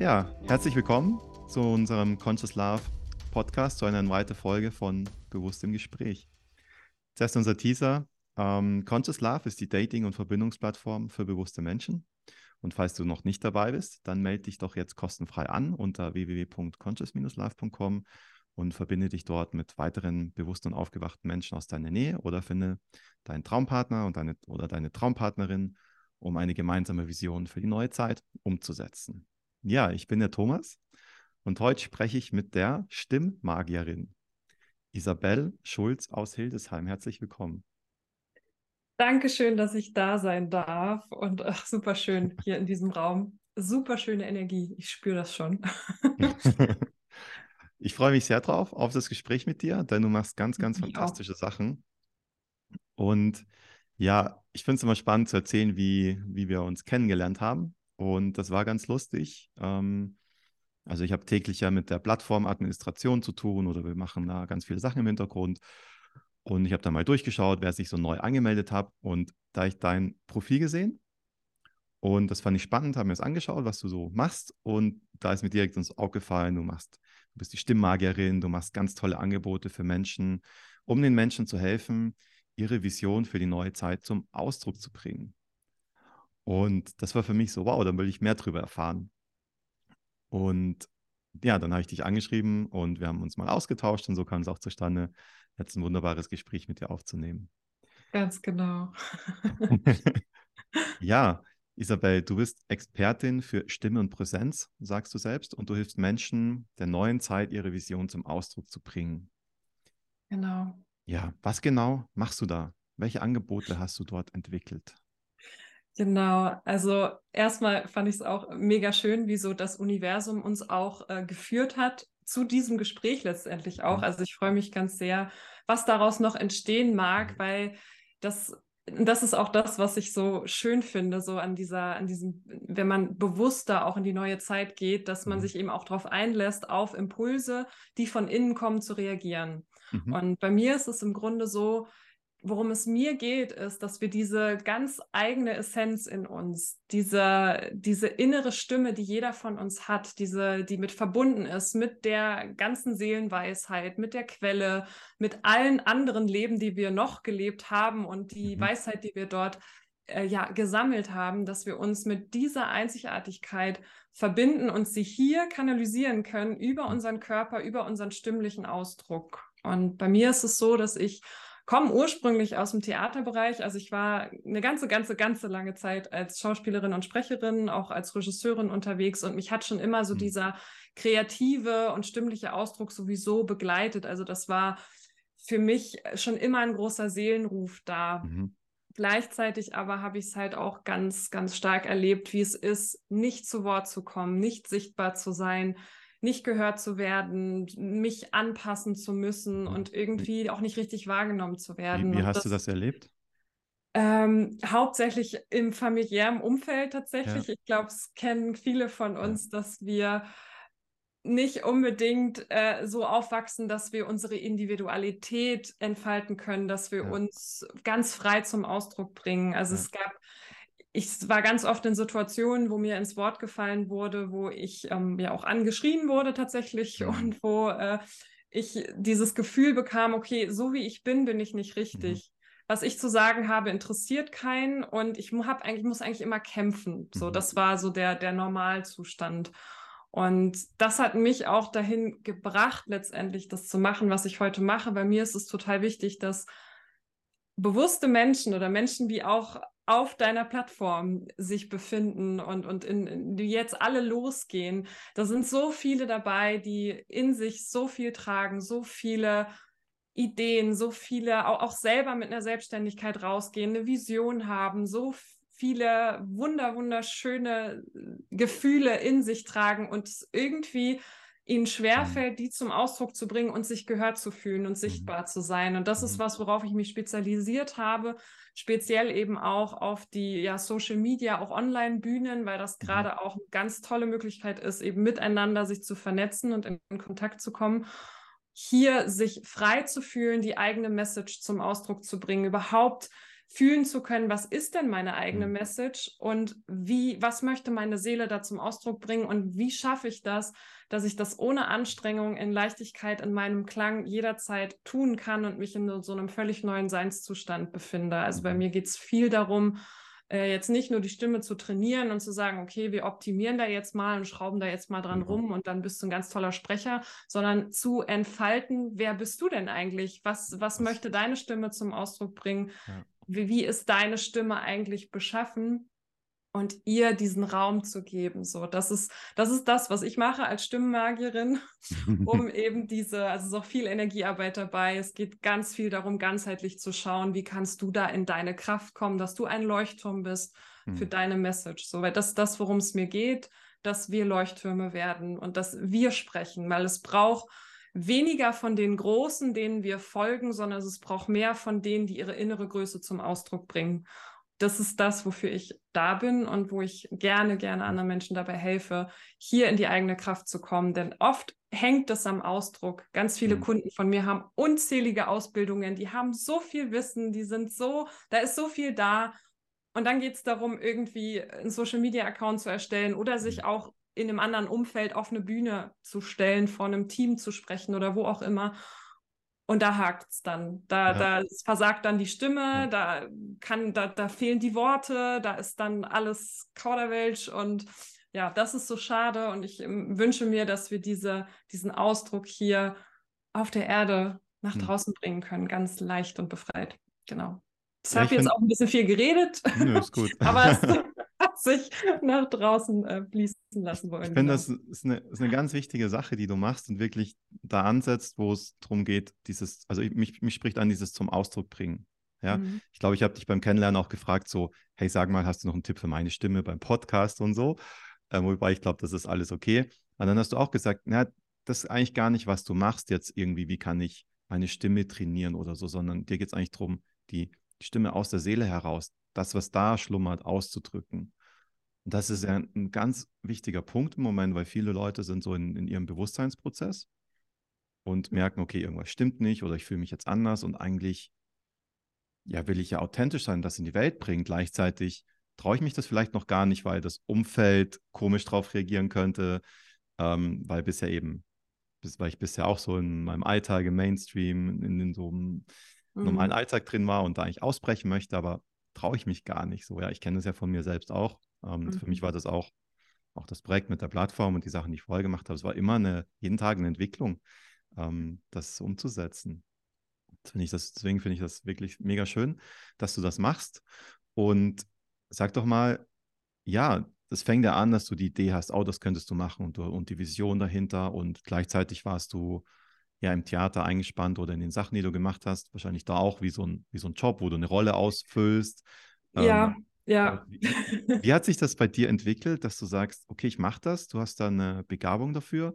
Ja, herzlich willkommen zu unserem Conscious Love Podcast, zu einer weiteren Folge von Bewusst im Gespräch. Zuerst unser Teaser. Ähm, Conscious Love ist die Dating- und Verbindungsplattform für bewusste Menschen. Und falls du noch nicht dabei bist, dann melde dich doch jetzt kostenfrei an unter www.conscious-life.com und verbinde dich dort mit weiteren bewussten und aufgewachten Menschen aus deiner Nähe oder finde deinen Traumpartner und deine, oder deine Traumpartnerin, um eine gemeinsame Vision für die neue Zeit umzusetzen. Ja, ich bin der Thomas und heute spreche ich mit der Stimmmagierin Isabel Schulz aus Hildesheim. Herzlich willkommen. Dankeschön, dass ich da sein darf und ach, super schön hier in diesem Raum. Super schöne Energie. Ich spüre das schon. ich freue mich sehr drauf, auf das Gespräch mit dir, denn du machst ganz, ganz ich fantastische auch. Sachen. Und ja, ich finde es immer spannend zu erzählen, wie, wie wir uns kennengelernt haben. Und das war ganz lustig. Ähm, also ich habe täglich ja mit der Plattformadministration zu tun oder wir machen da ganz viele Sachen im Hintergrund. Und ich habe da mal durchgeschaut, wer sich so neu angemeldet hat. Und da ich dein Profil gesehen und das fand ich spannend, habe mir das angeschaut, was du so machst. Und da ist mir direkt ins Auge gefallen, du machst, du bist die Stimmmagierin, du machst ganz tolle Angebote für Menschen, um den Menschen zu helfen, ihre Vision für die neue Zeit zum Ausdruck zu bringen. Und das war für mich so, wow, dann will ich mehr darüber erfahren. Und ja, dann habe ich dich angeschrieben und wir haben uns mal ausgetauscht und so kam es auch zustande, jetzt ein wunderbares Gespräch mit dir aufzunehmen. Ganz genau. ja, Isabel, du bist Expertin für Stimme und Präsenz, sagst du selbst, und du hilfst Menschen der neuen Zeit, ihre Vision zum Ausdruck zu bringen. Genau. Ja, was genau machst du da? Welche Angebote hast du dort entwickelt? Genau, also erstmal fand ich es auch mega schön, wie so das Universum uns auch äh, geführt hat zu diesem Gespräch letztendlich auch. Mhm. Also ich freue mich ganz sehr, was daraus noch entstehen mag, weil das das ist auch das, was ich so schön finde, so an dieser, an diesem, wenn man bewusster auch in die neue Zeit geht, dass man mhm. sich eben auch darauf einlässt, auf Impulse, die von innen kommen, zu reagieren. Mhm. Und bei mir ist es im Grunde so, worum es mir geht, ist, dass wir diese ganz eigene Essenz in uns, diese, diese innere Stimme, die jeder von uns hat, diese, die mit verbunden ist, mit der ganzen Seelenweisheit, mit der Quelle, mit allen anderen Leben, die wir noch gelebt haben und die mhm. Weisheit, die wir dort äh, ja, gesammelt haben, dass wir uns mit dieser Einzigartigkeit verbinden und sie hier kanalisieren können über mhm. unseren Körper, über unseren stimmlichen Ausdruck. Und bei mir ist es so, dass ich komme ursprünglich aus dem Theaterbereich. Also ich war eine ganze, ganze, ganze lange Zeit als Schauspielerin und Sprecherin, auch als Regisseurin unterwegs und mich hat schon immer so mhm. dieser kreative und stimmliche Ausdruck sowieso begleitet. Also das war für mich schon immer ein großer Seelenruf da. Mhm. Gleichzeitig aber habe ich es halt auch ganz, ganz stark erlebt, wie es ist, nicht zu Wort zu kommen, nicht sichtbar zu sein, nicht gehört zu werden, mich anpassen zu müssen mhm. und irgendwie auch nicht richtig wahrgenommen zu werden. Wie, wie hast das, du das erlebt? Ähm, hauptsächlich im familiären Umfeld tatsächlich. Ja. Ich glaube, es kennen viele von uns, ja. dass wir nicht unbedingt äh, so aufwachsen, dass wir unsere Individualität entfalten können, dass wir ja. uns ganz frei zum Ausdruck bringen. Also es gab ich war ganz oft in Situationen, wo mir ins Wort gefallen wurde, wo ich ähm, ja auch angeschrien wurde tatsächlich mhm. und wo äh, ich dieses Gefühl bekam, okay, so wie ich bin, bin ich nicht richtig. Mhm. Was ich zu sagen habe, interessiert keinen und ich hab eigentlich, muss eigentlich immer kämpfen. So, mhm. das war so der, der Normalzustand. Und das hat mich auch dahin gebracht, letztendlich das zu machen, was ich heute mache. Bei mir ist es total wichtig, dass bewusste Menschen oder Menschen, die auch auf deiner Plattform sich befinden und, und in, in, die jetzt alle losgehen. Da sind so viele dabei, die in sich so viel tragen, so viele Ideen, so viele auch, auch selber mit einer Selbstständigkeit rausgehen, eine Vision haben, so viele wunder, wunderschöne Gefühle in sich tragen und irgendwie ihnen schwerfällt, mhm. die zum Ausdruck zu bringen und sich gehört zu fühlen und mhm. sichtbar mhm. zu sein. Und das ist mhm. was, worauf ich mich spezialisiert habe, speziell eben auch auf die ja, Social Media, auch Online-Bühnen, weil das gerade auch eine ganz tolle Möglichkeit ist, eben miteinander sich zu vernetzen und in, in Kontakt zu kommen hier sich frei zu fühlen, die eigene Message zum Ausdruck zu bringen, überhaupt fühlen zu können, was ist denn meine eigene mhm. Message und wie, was möchte meine Seele da zum Ausdruck bringen und wie schaffe ich das, dass ich das ohne Anstrengung in Leichtigkeit in meinem Klang jederzeit tun kann und mich in so einem völlig neuen Seinszustand befinde. Also bei mhm. mir geht es viel darum, äh, jetzt nicht nur die Stimme zu trainieren und zu sagen, okay, wir optimieren da jetzt mal und schrauben da jetzt mal dran mhm. rum und dann bist du ein ganz toller Sprecher, sondern zu entfalten, wer bist du denn eigentlich? Was, was, was möchte deine Stimme zum Ausdruck bringen? Ja. Wie, wie ist deine Stimme eigentlich beschaffen? und ihr diesen Raum zu geben. So, das ist, das ist das, was ich mache als Stimmenmagierin, um eben diese, also es ist auch viel Energiearbeit dabei. Es geht ganz viel darum, ganzheitlich zu schauen, wie kannst du da in deine Kraft kommen, dass du ein Leuchtturm bist für mhm. deine Message. So, weil das ist das, worum es mir geht, dass wir Leuchttürme werden und dass wir sprechen, weil es braucht weniger von den Großen, denen wir folgen, sondern es braucht mehr von denen, die ihre innere Größe zum Ausdruck bringen das ist das, wofür ich da bin und wo ich gerne, gerne anderen Menschen dabei helfe, hier in die eigene Kraft zu kommen. Denn oft hängt das am Ausdruck. Ganz viele mhm. Kunden von mir haben unzählige Ausbildungen, die haben so viel Wissen, die sind so, da ist so viel da. Und dann geht es darum, irgendwie einen Social-Media-Account zu erstellen oder sich mhm. auch in einem anderen Umfeld auf eine Bühne zu stellen, vor einem Team zu sprechen oder wo auch immer. Und da hakt es dann. Da, ja. da versagt dann die Stimme, ja. da, kann, da, da fehlen die Worte, da ist dann alles Kauderwelsch und ja, das ist so schade. Und ich ähm, wünsche mir, dass wir diese, diesen Ausdruck hier auf der Erde nach hm. draußen bringen können, ganz leicht und befreit. Genau. Ich ja, habe jetzt auch ein bisschen viel geredet. Nö, ist gut. aber es, sich nach draußen äh, fließen lassen wollen. Ich finde, genau. das ist eine, ist eine ganz wichtige Sache, die du machst und wirklich da ansetzt, wo es darum geht, dieses, also mich, mich spricht an dieses zum Ausdruck bringen. Ja, mhm. ich glaube, ich habe dich beim Kennenlernen auch gefragt, so, hey, sag mal, hast du noch einen Tipp für meine Stimme beim Podcast und so? Äh, wobei ich glaube, das ist alles okay. Und dann hast du auch gesagt, na, das ist eigentlich gar nicht, was du machst jetzt irgendwie, wie kann ich meine Stimme trainieren oder so, sondern dir geht es eigentlich darum, die Stimme aus der Seele heraus, das, was da schlummert, auszudrücken. Das ist ja ein ganz wichtiger Punkt im Moment, weil viele Leute sind so in, in ihrem Bewusstseinsprozess und merken, okay, irgendwas stimmt nicht oder ich fühle mich jetzt anders und eigentlich, ja, will ich ja authentisch sein, das in die Welt bringen. Gleichzeitig traue ich mich das vielleicht noch gar nicht, weil das Umfeld komisch drauf reagieren könnte, ähm, weil bisher eben, weil ich bisher auch so in meinem Alltag, im Mainstream, in, in so einem mhm. normalen Alltag drin war und da eigentlich ausbrechen möchte, aber traue ich mich gar nicht so. Ja, ich kenne das ja von mir selbst auch. Ähm, mhm. Für mich war das auch, auch das Projekt mit der Plattform und die Sachen, die ich vorher gemacht habe. Es war immer eine, jeden Tag eine Entwicklung, ähm, das umzusetzen. Find ich das, deswegen finde ich das wirklich mega schön, dass du das machst. Und sag doch mal, ja, das fängt ja an, dass du die Idee hast, oh, das könntest du machen und, und die Vision dahinter und gleichzeitig warst du ja im Theater eingespannt oder in den Sachen, die du gemacht hast, wahrscheinlich da auch wie so ein, wie so ein Job, wo du eine Rolle ausfüllst. Ja, ähm, ja. Wie, wie, hat sich das bei dir entwickelt, dass du sagst, okay, ich mache das, du hast da eine Begabung dafür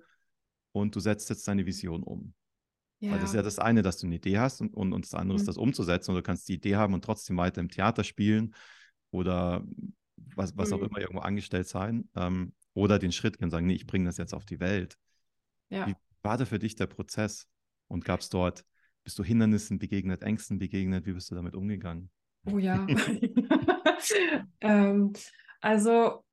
und du setzt jetzt deine Vision um? Ja. Weil das ist ja das eine, dass du eine Idee hast und, und, und das andere mhm. ist, das umzusetzen. Und du kannst die Idee haben und trotzdem weiter im Theater spielen oder was, was mhm. auch immer irgendwo angestellt sein. Ähm, oder den Schritt können sagen, nee, ich bringe das jetzt auf die Welt. Ja. Wie, war da für dich der Prozess? Und gab es dort, bist du Hindernissen begegnet, Ängsten begegnet? Wie bist du damit umgegangen? Oh ja. ähm, also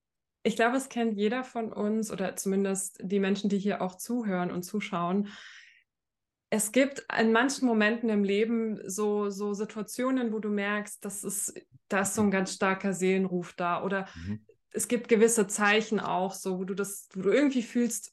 ich glaube, es kennt jeder von uns oder zumindest die Menschen, die hier auch zuhören und zuschauen. Es gibt in manchen Momenten im Leben so, so Situationen, wo du merkst, das ist, da ist so ein ganz starker Seelenruf da. Oder mhm. es gibt gewisse Zeichen auch, so, wo du das, wo du irgendwie fühlst,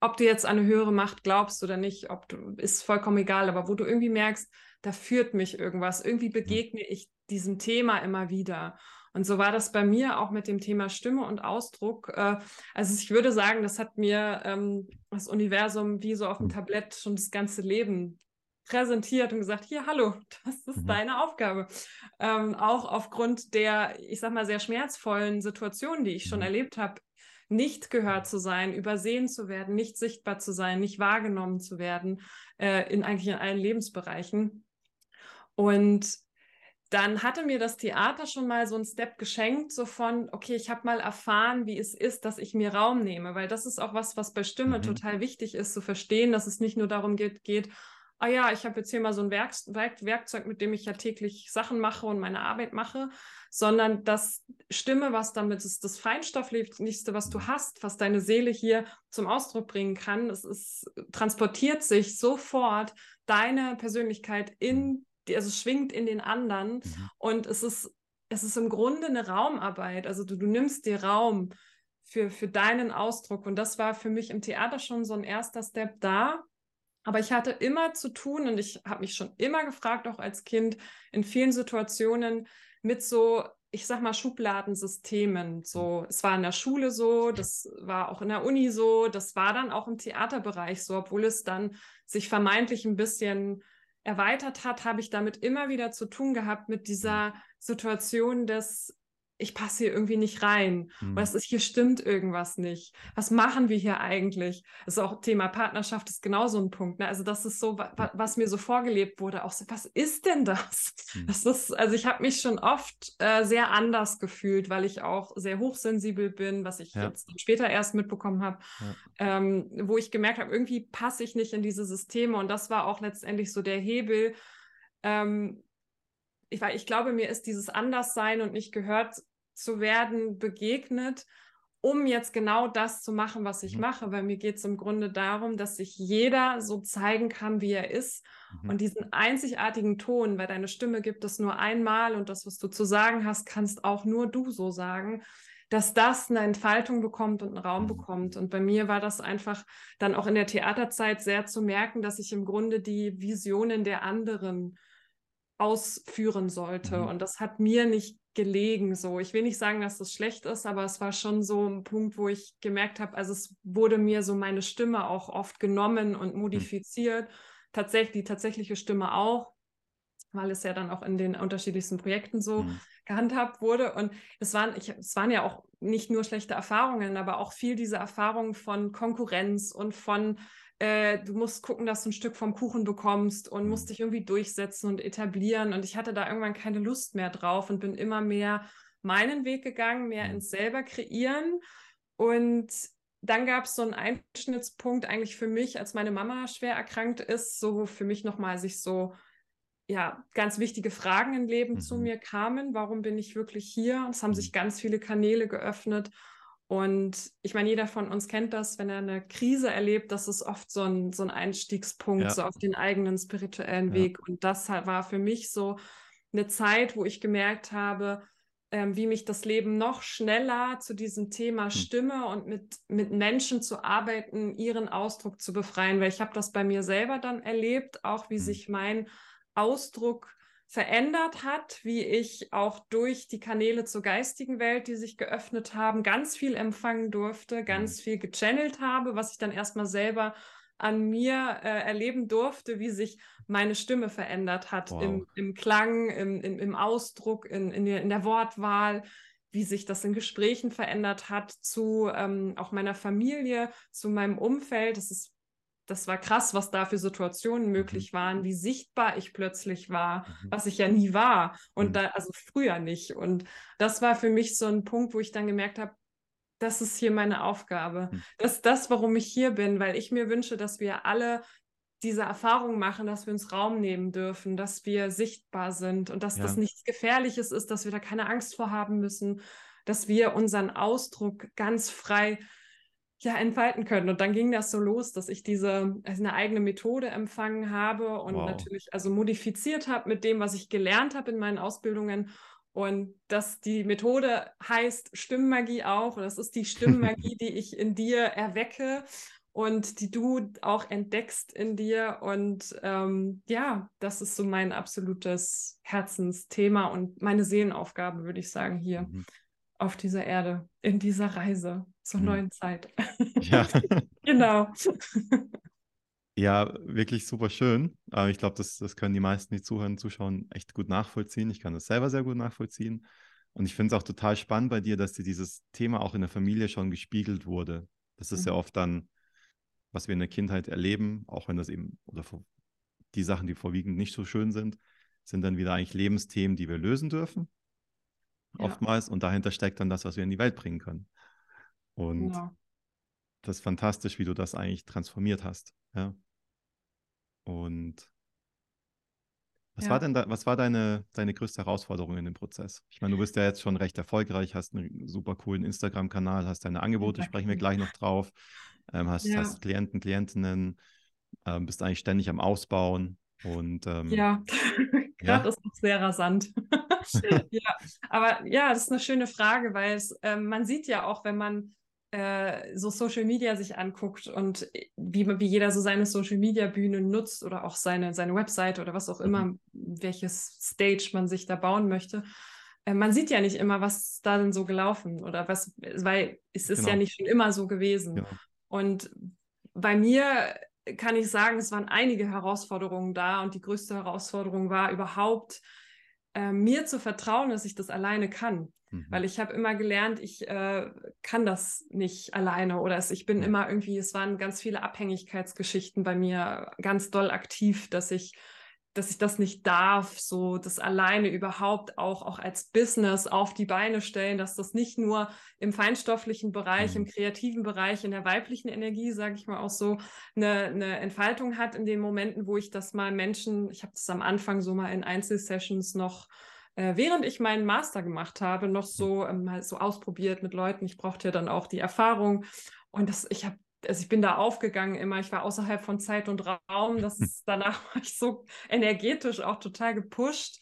ob du jetzt an eine höhere Macht glaubst oder nicht, ob du, ist vollkommen egal, aber wo du irgendwie merkst, da führt mich irgendwas, irgendwie mhm. begegne ich diesem Thema immer wieder. Und so war das bei mir auch mit dem Thema Stimme und Ausdruck. Äh, also ich würde sagen, das hat mir ähm, das Universum wie so auf dem mhm. Tablett schon das ganze Leben präsentiert und gesagt, hier, hallo, das ist mhm. deine Aufgabe. Ähm, auch aufgrund der, ich sag mal, sehr schmerzvollen Situationen, die ich schon mhm. erlebt habe nicht gehört zu sein, übersehen zu werden, nicht sichtbar zu sein, nicht wahrgenommen zu werden, äh, in eigentlich in allen Lebensbereichen. Und dann hatte mir das Theater schon mal so einen Step geschenkt, so von, okay, ich habe mal erfahren, wie es ist, dass ich mir Raum nehme, weil das ist auch was, was bei Stimme mhm. total wichtig ist, zu verstehen, dass es nicht nur darum geht, geht ah ja, ich habe jetzt hier mal so ein Werk Werk Werkzeug, mit dem ich ja täglich Sachen mache und meine Arbeit mache, sondern das Stimme, was damit ist, das Feinstofflichste, was du hast, was deine Seele hier zum Ausdruck bringen kann. Es ist, transportiert sich sofort deine Persönlichkeit in, mhm. die, also schwingt in den anderen mhm. und es ist, es ist im Grunde eine Raumarbeit. Also du, du nimmst dir Raum für, für deinen Ausdruck und das war für mich im Theater schon so ein erster Step da aber ich hatte immer zu tun und ich habe mich schon immer gefragt, auch als Kind, in vielen Situationen mit so, ich sag mal, Schubladensystemen. So, es war in der Schule so, das war auch in der Uni so, das war dann auch im Theaterbereich so, obwohl es dann sich vermeintlich ein bisschen erweitert hat, habe ich damit immer wieder zu tun gehabt mit dieser Situation des ich passe hier irgendwie nicht rein. Mhm. Was ist, hier stimmt irgendwas nicht. Was machen wir hier eigentlich? Das ist auch Thema Partnerschaft ist genauso ein Punkt. Ne? Also das ist so, wa was mir so vorgelebt wurde. Auch so, was ist denn das? Mhm. Das ist, also ich habe mich schon oft äh, sehr anders gefühlt, weil ich auch sehr hochsensibel bin, was ich ja. jetzt später erst mitbekommen habe, ja. ähm, wo ich gemerkt habe, irgendwie passe ich nicht in diese Systeme. Und das war auch letztendlich so der Hebel. Ähm, ich, weil ich glaube, mir ist dieses Anderssein und nicht gehört zu werden begegnet, um jetzt genau das zu machen, was ich mhm. mache. Weil mir geht es im Grunde darum, dass sich jeder so zeigen kann, wie er ist. Mhm. Und diesen einzigartigen Ton, weil deine Stimme gibt es nur einmal und das, was du zu sagen hast, kannst auch nur du so sagen, dass das eine Entfaltung bekommt und einen Raum mhm. bekommt. Und bei mir war das einfach dann auch in der Theaterzeit sehr zu merken, dass ich im Grunde die Visionen der anderen ausführen sollte. Mhm. Und das hat mir nicht gelegen. So, ich will nicht sagen, dass das schlecht ist, aber es war schon so ein Punkt, wo ich gemerkt habe, also es wurde mir so meine Stimme auch oft genommen und hm. modifiziert. Mhm. Tatsächlich, die tatsächliche Stimme auch, weil es ja dann auch in den unterschiedlichsten Projekten so mhm. gehandhabt wurde. Und es waren, ich, es waren ja auch nicht nur schlechte Erfahrungen, aber auch viel diese Erfahrungen von Konkurrenz und von äh, du musst gucken, dass du ein Stück vom Kuchen bekommst und musst mhm. dich irgendwie durchsetzen und etablieren. Und ich hatte da irgendwann keine Lust mehr drauf und bin immer mehr meinen Weg gegangen, mehr mhm. ins selber kreieren. Und dann gab es so einen Einschnittspunkt eigentlich für mich, als meine Mama schwer erkrankt ist, so für mich nochmal sich so ja, ganz wichtige Fragen im Leben mhm. zu mir kamen. Warum bin ich wirklich hier? Es haben mhm. sich ganz viele Kanäle geöffnet. Und ich meine, jeder von uns kennt das, wenn er eine Krise erlebt, das ist oft so ein, so ein Einstiegspunkt, ja. so auf den eigenen spirituellen ja. Weg. Und das war für mich so eine Zeit, wo ich gemerkt habe, ähm, wie mich das Leben noch schneller zu diesem Thema hm. Stimme und mit, mit Menschen zu arbeiten, ihren Ausdruck zu befreien. Weil ich habe das bei mir selber dann erlebt, auch wie hm. sich mein Ausdruck verändert hat, wie ich auch durch die Kanäle zur geistigen Welt, die sich geöffnet haben, ganz viel empfangen durfte, ganz mhm. viel gechannelt habe, was ich dann erstmal selber an mir äh, erleben durfte, wie sich meine Stimme verändert hat wow. im, im, Klang, im, im, im Ausdruck, in, in, der, in der Wortwahl, wie sich das in Gesprächen verändert hat zu ähm, auch meiner Familie, zu meinem Umfeld. Das ist das war krass, was da für Situationen mhm. möglich waren, wie sichtbar ich plötzlich war, mhm. was ich ja nie war und mhm. da, also früher nicht. Und das war für mich so ein Punkt, wo ich dann gemerkt habe, das ist hier meine Aufgabe. Das ist das, warum ich hier bin, weil ich mir wünsche, dass wir alle diese Erfahrung machen, dass wir uns Raum nehmen dürfen, dass wir sichtbar sind und dass ja. das nichts Gefährliches ist, dass wir da keine Angst vor haben müssen, dass wir unseren Ausdruck ganz frei ja, entfalten können. Und dann ging das so los, dass ich diese, also eine eigene Methode empfangen habe und wow. natürlich also modifiziert habe mit dem, was ich gelernt habe in meinen Ausbildungen. Und dass die Methode heißt Stimmmagie auch. Und das ist die Stimmmagie, die ich in dir erwecke und die du auch entdeckst in dir. Und ähm, ja, das ist so mein absolutes Herzensthema und meine Seelenaufgabe, würde ich sagen, hier. Mhm auf dieser Erde, in dieser Reise zur hm. neuen Zeit. Ja. genau. Ja, wirklich super schön. Aber ich glaube, das, das können die meisten, die zuhören, zuschauen, echt gut nachvollziehen. Ich kann das selber sehr gut nachvollziehen. Und ich finde es auch total spannend bei dir, dass dir dieses Thema auch in der Familie schon gespiegelt wurde. Das ist mhm. ja oft dann, was wir in der Kindheit erleben, auch wenn das eben, oder die Sachen, die vorwiegend nicht so schön sind, sind dann wieder eigentlich Lebensthemen, die wir lösen dürfen ja. oftmals. Und dahinter steckt dann das, was wir in die Welt bringen können. Und ja. das ist fantastisch, wie du das eigentlich transformiert hast. Ja. Und was ja. war denn da, was war deine, deine größte Herausforderung in dem Prozess? Ich meine, du bist ja jetzt schon recht erfolgreich, hast einen super coolen Instagram-Kanal, hast deine Angebote, sprechen wir gleich noch drauf, ähm, hast, ja. hast Klienten, Klientinnen, ähm, bist eigentlich ständig am Ausbauen und ähm, ja, gerade ja? ist noch sehr rasant. ja, aber ja, das ist eine schöne Frage, weil es, ähm, man sieht ja auch, wenn man äh, so Social Media sich anguckt und wie, wie jeder so seine Social Media Bühne nutzt oder auch seine, seine Website oder was auch immer, mhm. welches Stage man sich da bauen möchte. Äh, man sieht ja nicht immer, was da denn so gelaufen oder was, weil es ist genau. ja nicht schon immer so gewesen. Genau. Und bei mir kann ich sagen, es waren einige Herausforderungen da und die größte Herausforderung war überhaupt, äh, mir zu vertrauen, dass ich das alleine kann. Mhm. Weil ich habe immer gelernt, ich äh, kann das nicht alleine oder es, ich bin mhm. immer irgendwie, es waren ganz viele Abhängigkeitsgeschichten bei mir ganz doll aktiv, dass ich dass ich das nicht darf, so das alleine überhaupt auch, auch als Business auf die Beine stellen, dass das nicht nur im feinstofflichen Bereich, mhm. im kreativen Bereich, in der weiblichen Energie, sage ich mal auch so, eine, eine Entfaltung hat in den Momenten, wo ich das mal Menschen, ich habe das am Anfang so mal in Einzelsessions noch äh, während ich meinen Master gemacht habe, noch so ähm, mal so ausprobiert mit Leuten. Ich brauchte ja dann auch die Erfahrung. Und das, ich habe also ich bin da aufgegangen immer, ich war außerhalb von Zeit und Raum, das ist, danach war ich so energetisch auch total gepusht.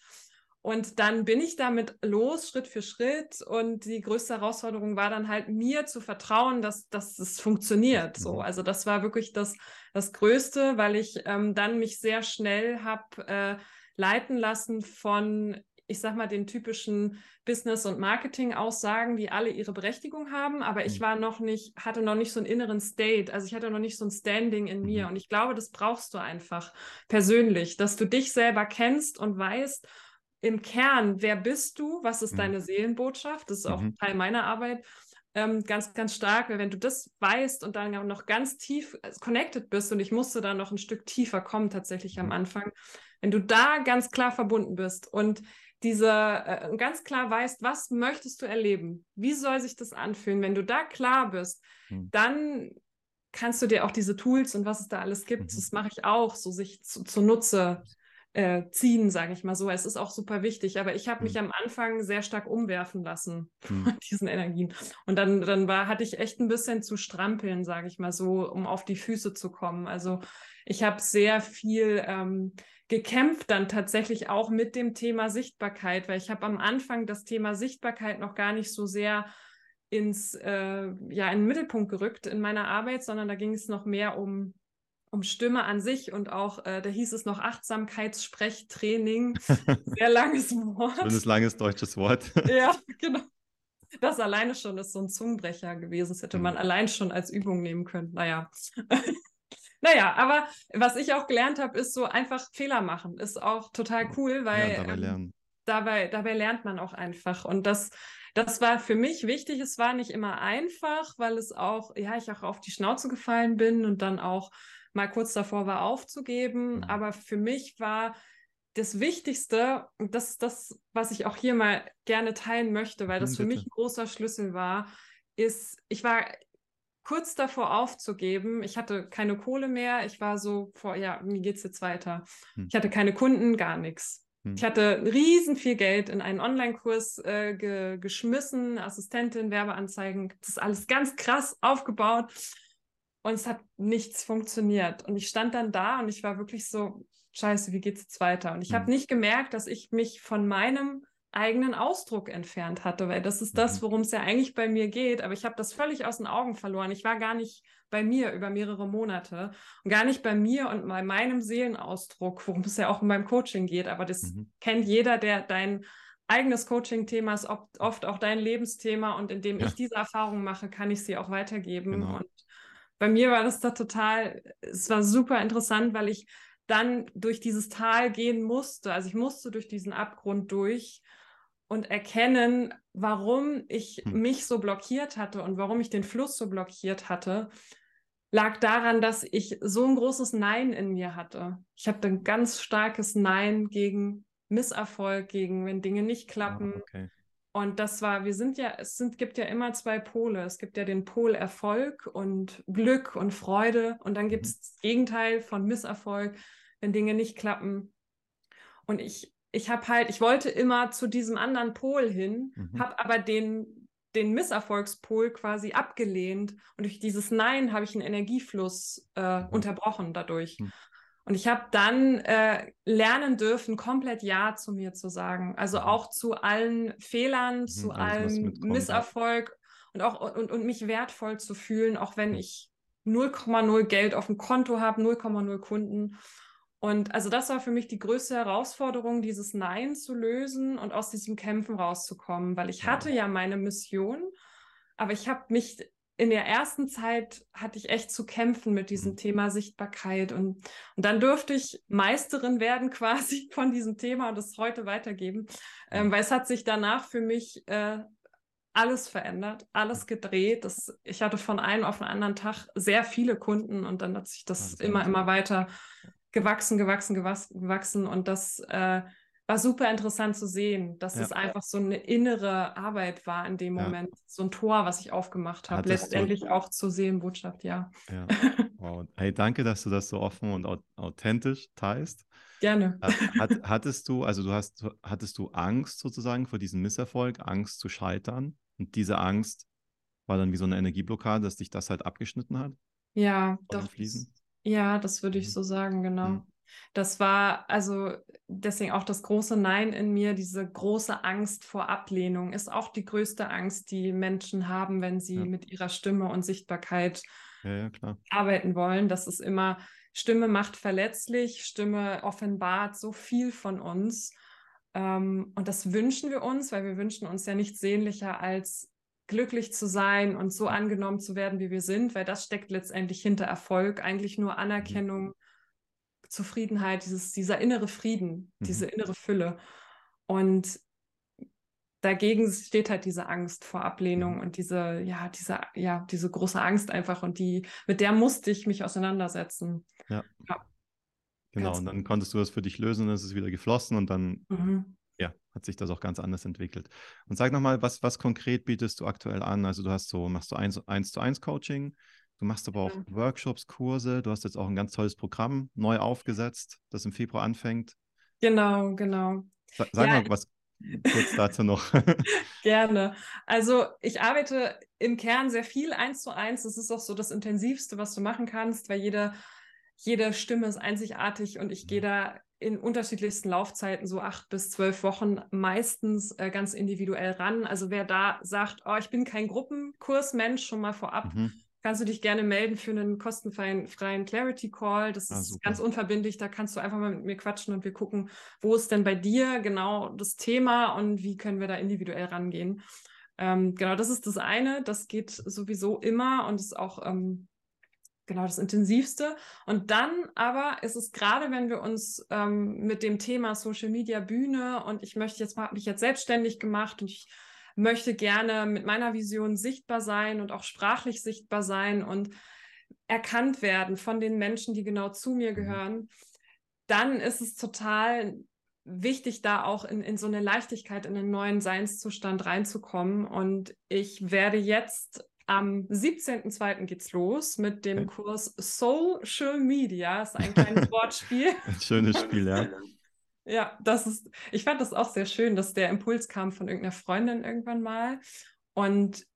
Und dann bin ich damit los, Schritt für Schritt. Und die größte Herausforderung war dann halt, mir zu vertrauen, dass, dass es funktioniert. So, mhm. also das war wirklich das, das Größte, weil ich ähm, dann mich sehr schnell habe äh, leiten lassen von ich sag mal, den typischen Business- und Marketing-Aussagen, die alle ihre Berechtigung haben, aber ich mhm. war noch nicht, hatte noch nicht so einen inneren State, also ich hatte noch nicht so ein Standing in mir. Mhm. Und ich glaube, das brauchst du einfach persönlich, dass du dich selber kennst und weißt, im Kern, wer bist du, was ist mhm. deine Seelenbotschaft, das ist auch mhm. Teil meiner Arbeit. Ähm, ganz, ganz stark, weil wenn du das weißt und dann noch ganz tief äh, connected bist und ich musste da noch ein Stück tiefer kommen tatsächlich am. Anfang, wenn du da ganz klar verbunden bist und diese äh, ganz klar weißt, was möchtest du erleben? Wie soll sich das anfühlen? Wenn du da klar bist, hm. dann kannst du dir auch diese Tools und was es da alles gibt, mhm. das mache ich auch, so sich zu, zunutze äh, ziehen, sage ich mal so. Es ist auch super wichtig, aber ich habe mich hm. am Anfang sehr stark umwerfen lassen hm. von diesen Energien. Und dann, dann war, hatte ich echt ein bisschen zu strampeln, sage ich mal so, um auf die Füße zu kommen. Also ich habe sehr viel ähm, gekämpft dann tatsächlich auch mit dem Thema Sichtbarkeit, weil ich habe am Anfang das Thema Sichtbarkeit noch gar nicht so sehr ins äh, ja in den Mittelpunkt gerückt in meiner Arbeit, sondern da ging es noch mehr um um Stimme an sich und auch äh, da hieß es noch Achtsamkeitssprechtraining, sehr langes Wort. Schönes langes deutsches Wort. ja, genau. Das alleine schon ist so ein Zungenbrecher gewesen. Das hätte man mhm. allein schon als Übung nehmen können. Naja. Naja, aber was ich auch gelernt habe, ist so einfach Fehler machen. Ist auch total cool, weil ja, dabei, ähm, dabei, dabei lernt man auch einfach. Und das, das war für mich wichtig. Es war nicht immer einfach, weil es auch, ja, ich auch auf die Schnauze gefallen bin und dann auch mal kurz davor war aufzugeben. Mhm. Aber für mich war das Wichtigste, und das ist das, was ich auch hier mal gerne teilen möchte, weil das mhm, für mich ein großer Schlüssel war, ist, ich war kurz davor aufzugeben. Ich hatte keine Kohle mehr. Ich war so vor, ja, wie geht's jetzt weiter? Hm. Ich hatte keine Kunden, gar nichts. Hm. Ich hatte riesen viel Geld in einen Online-Kurs äh, ge geschmissen, Assistentin, Werbeanzeigen. Das ist alles ganz krass aufgebaut. Und es hat nichts funktioniert. Und ich stand dann da und ich war wirklich so, scheiße, wie geht's jetzt weiter? Und ich hm. habe nicht gemerkt, dass ich mich von meinem eigenen Ausdruck entfernt hatte, weil das ist das, mhm. worum es ja eigentlich bei mir geht. Aber ich habe das völlig aus den Augen verloren. Ich war gar nicht bei mir über mehrere Monate und gar nicht bei mir und bei meinem Seelenausdruck, worum es ja auch in meinem Coaching geht. Aber das mhm. kennt jeder, der dein eigenes Coaching-Thema ist, oft auch dein Lebensthema. Und indem ja. ich diese Erfahrung mache, kann ich sie auch weitergeben. Genau. Und bei mir war das da total, es war super interessant, weil ich dann durch dieses Tal gehen musste. Also ich musste durch diesen Abgrund durch und erkennen, warum ich hm. mich so blockiert hatte und warum ich den Fluss so blockiert hatte, lag daran, dass ich so ein großes Nein in mir hatte. Ich habe ein ganz starkes Nein gegen Misserfolg, gegen wenn Dinge nicht klappen. Oh, okay. Und das war, wir sind ja, es sind, gibt ja immer zwei Pole. Es gibt ja den Pol Erfolg und Glück und Freude. Und dann gibt es mhm. das Gegenteil von Misserfolg, wenn Dinge nicht klappen. Und ich, ich habe halt, ich wollte immer zu diesem anderen Pol hin, mhm. habe aber den, den Misserfolgspol quasi abgelehnt. Und durch dieses Nein habe ich einen Energiefluss äh, mhm. unterbrochen dadurch. Mhm. Und ich habe dann äh, lernen dürfen, komplett Ja zu mir zu sagen. Also mhm. auch zu allen Fehlern, mhm, zu allem Misserfolg und auch und, und mich wertvoll zu fühlen, auch wenn ich 0,0 Geld auf dem Konto habe, 0,0 Kunden. Und also das war für mich die größte Herausforderung, dieses Nein zu lösen und aus diesem Kämpfen rauszukommen, weil ich hatte ja meine Mission, aber ich habe mich in der ersten Zeit hatte ich echt zu kämpfen mit diesem mhm. Thema Sichtbarkeit. Und, und dann durfte ich Meisterin werden quasi von diesem Thema und das heute weitergeben, ähm, weil es hat sich danach für mich äh, alles verändert, alles gedreht. Das, ich hatte von einem auf den anderen Tag sehr viele Kunden und dann hat sich das, das immer, immer weiter gewachsen, gewachsen, gewachsen. Und das äh, war super interessant zu sehen, dass ja. es einfach so eine innere Arbeit war in dem Moment, ja. so ein Tor, was ich aufgemacht habe, letztendlich du... auch zur Seelenbotschaft, ja. ja. Wow. Hey, danke, dass du das so offen und authentisch teilst. Gerne. Hat, hattest du, also du hast, hattest du Angst sozusagen vor diesem Misserfolg, Angst zu scheitern? Und diese Angst war dann wie so eine Energieblockade, dass dich das halt abgeschnitten hat? Ja, doch. Ja, das würde ich mhm. so sagen, genau. Mhm. Das war also deswegen auch das große Nein in mir, diese große Angst vor Ablehnung ist auch die größte Angst, die Menschen haben, wenn sie ja. mit ihrer Stimme und Sichtbarkeit ja, ja, arbeiten wollen. Das ist immer, Stimme macht verletzlich, Stimme offenbart so viel von uns. Ähm, und das wünschen wir uns, weil wir wünschen uns ja nichts sehnlicher als glücklich zu sein und so angenommen zu werden, wie wir sind, weil das steckt letztendlich hinter Erfolg, eigentlich nur mhm. Zufriedenheit, dieses, dieser innere Frieden, mhm. diese innere Fülle. Und dagegen steht halt diese Angst vor Ablehnung mhm. und diese, ja, diese, ja, diese große Angst einfach und die, mit der musste ich mich auseinandersetzen. Ja. ja. Genau, ganz und dann konntest du das für dich lösen und es ist wieder geflossen und dann mhm. ja, hat sich das auch ganz anders entwickelt. Und sag nochmal, was, was konkret bietest du aktuell an? Also du hast so, machst du eins, eins zu eins Coaching, Du machst aber auch ja. Workshops, Kurse. Du hast jetzt auch ein ganz tolles Programm neu aufgesetzt, das im Februar anfängt. Genau, genau. Sag ja. mal was kurz dazu noch. Gerne. Also ich arbeite im Kern sehr viel eins zu eins. Das ist auch so das Intensivste, was du machen kannst, weil jede, jede Stimme ist einzigartig und ich gehe da in unterschiedlichsten Laufzeiten, so acht bis zwölf Wochen, meistens äh, ganz individuell ran. Also wer da sagt, oh, ich bin kein Gruppenkursmensch, schon mal vorab. Mhm kannst du dich gerne melden für einen kostenfreien Clarity Call. Das ah, ist super. ganz unverbindlich. Da kannst du einfach mal mit mir quatschen und wir gucken, wo ist denn bei dir genau das Thema und wie können wir da individuell rangehen. Ähm, genau, das ist das eine. Das geht sowieso immer und ist auch ähm, genau das Intensivste. Und dann aber ist es gerade, wenn wir uns ähm, mit dem Thema Social Media Bühne und ich möchte jetzt mal, habe mich jetzt selbstständig gemacht und ich möchte gerne mit meiner Vision sichtbar sein und auch sprachlich sichtbar sein und erkannt werden von den Menschen, die genau zu mir mhm. gehören, dann ist es total wichtig, da auch in, in so eine Leichtigkeit, in einen neuen Seinszustand reinzukommen. Und ich werde jetzt am 17.02. geht's los mit dem okay. Kurs Social Media. Das ist ein kleines Wortspiel. Ein schönes Spiel, ja. Ja, das ist, ich fand das auch sehr schön, dass der Impuls kam von irgendeiner Freundin irgendwann mal. Und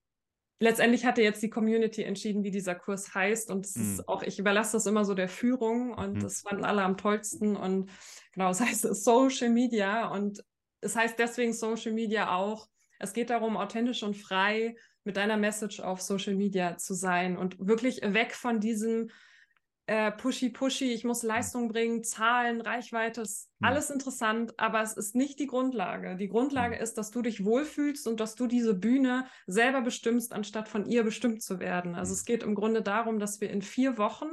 letztendlich hatte jetzt die Community entschieden, wie dieser Kurs heißt. Und es mhm. ist auch, ich überlasse das immer so der Führung und mhm. das fanden alle am tollsten. Und genau, es heißt Social Media und es heißt deswegen Social Media auch. Es geht darum, authentisch und frei mit deiner Message auf Social Media zu sein und wirklich weg von diesem äh, pushy, pushy, ich muss Leistung bringen, Zahlen, Reichweite, ist ja. alles interessant, aber es ist nicht die Grundlage. Die Grundlage ist, dass du dich wohlfühlst und dass du diese Bühne selber bestimmst, anstatt von ihr bestimmt zu werden. Also es geht im Grunde darum, dass wir in vier Wochen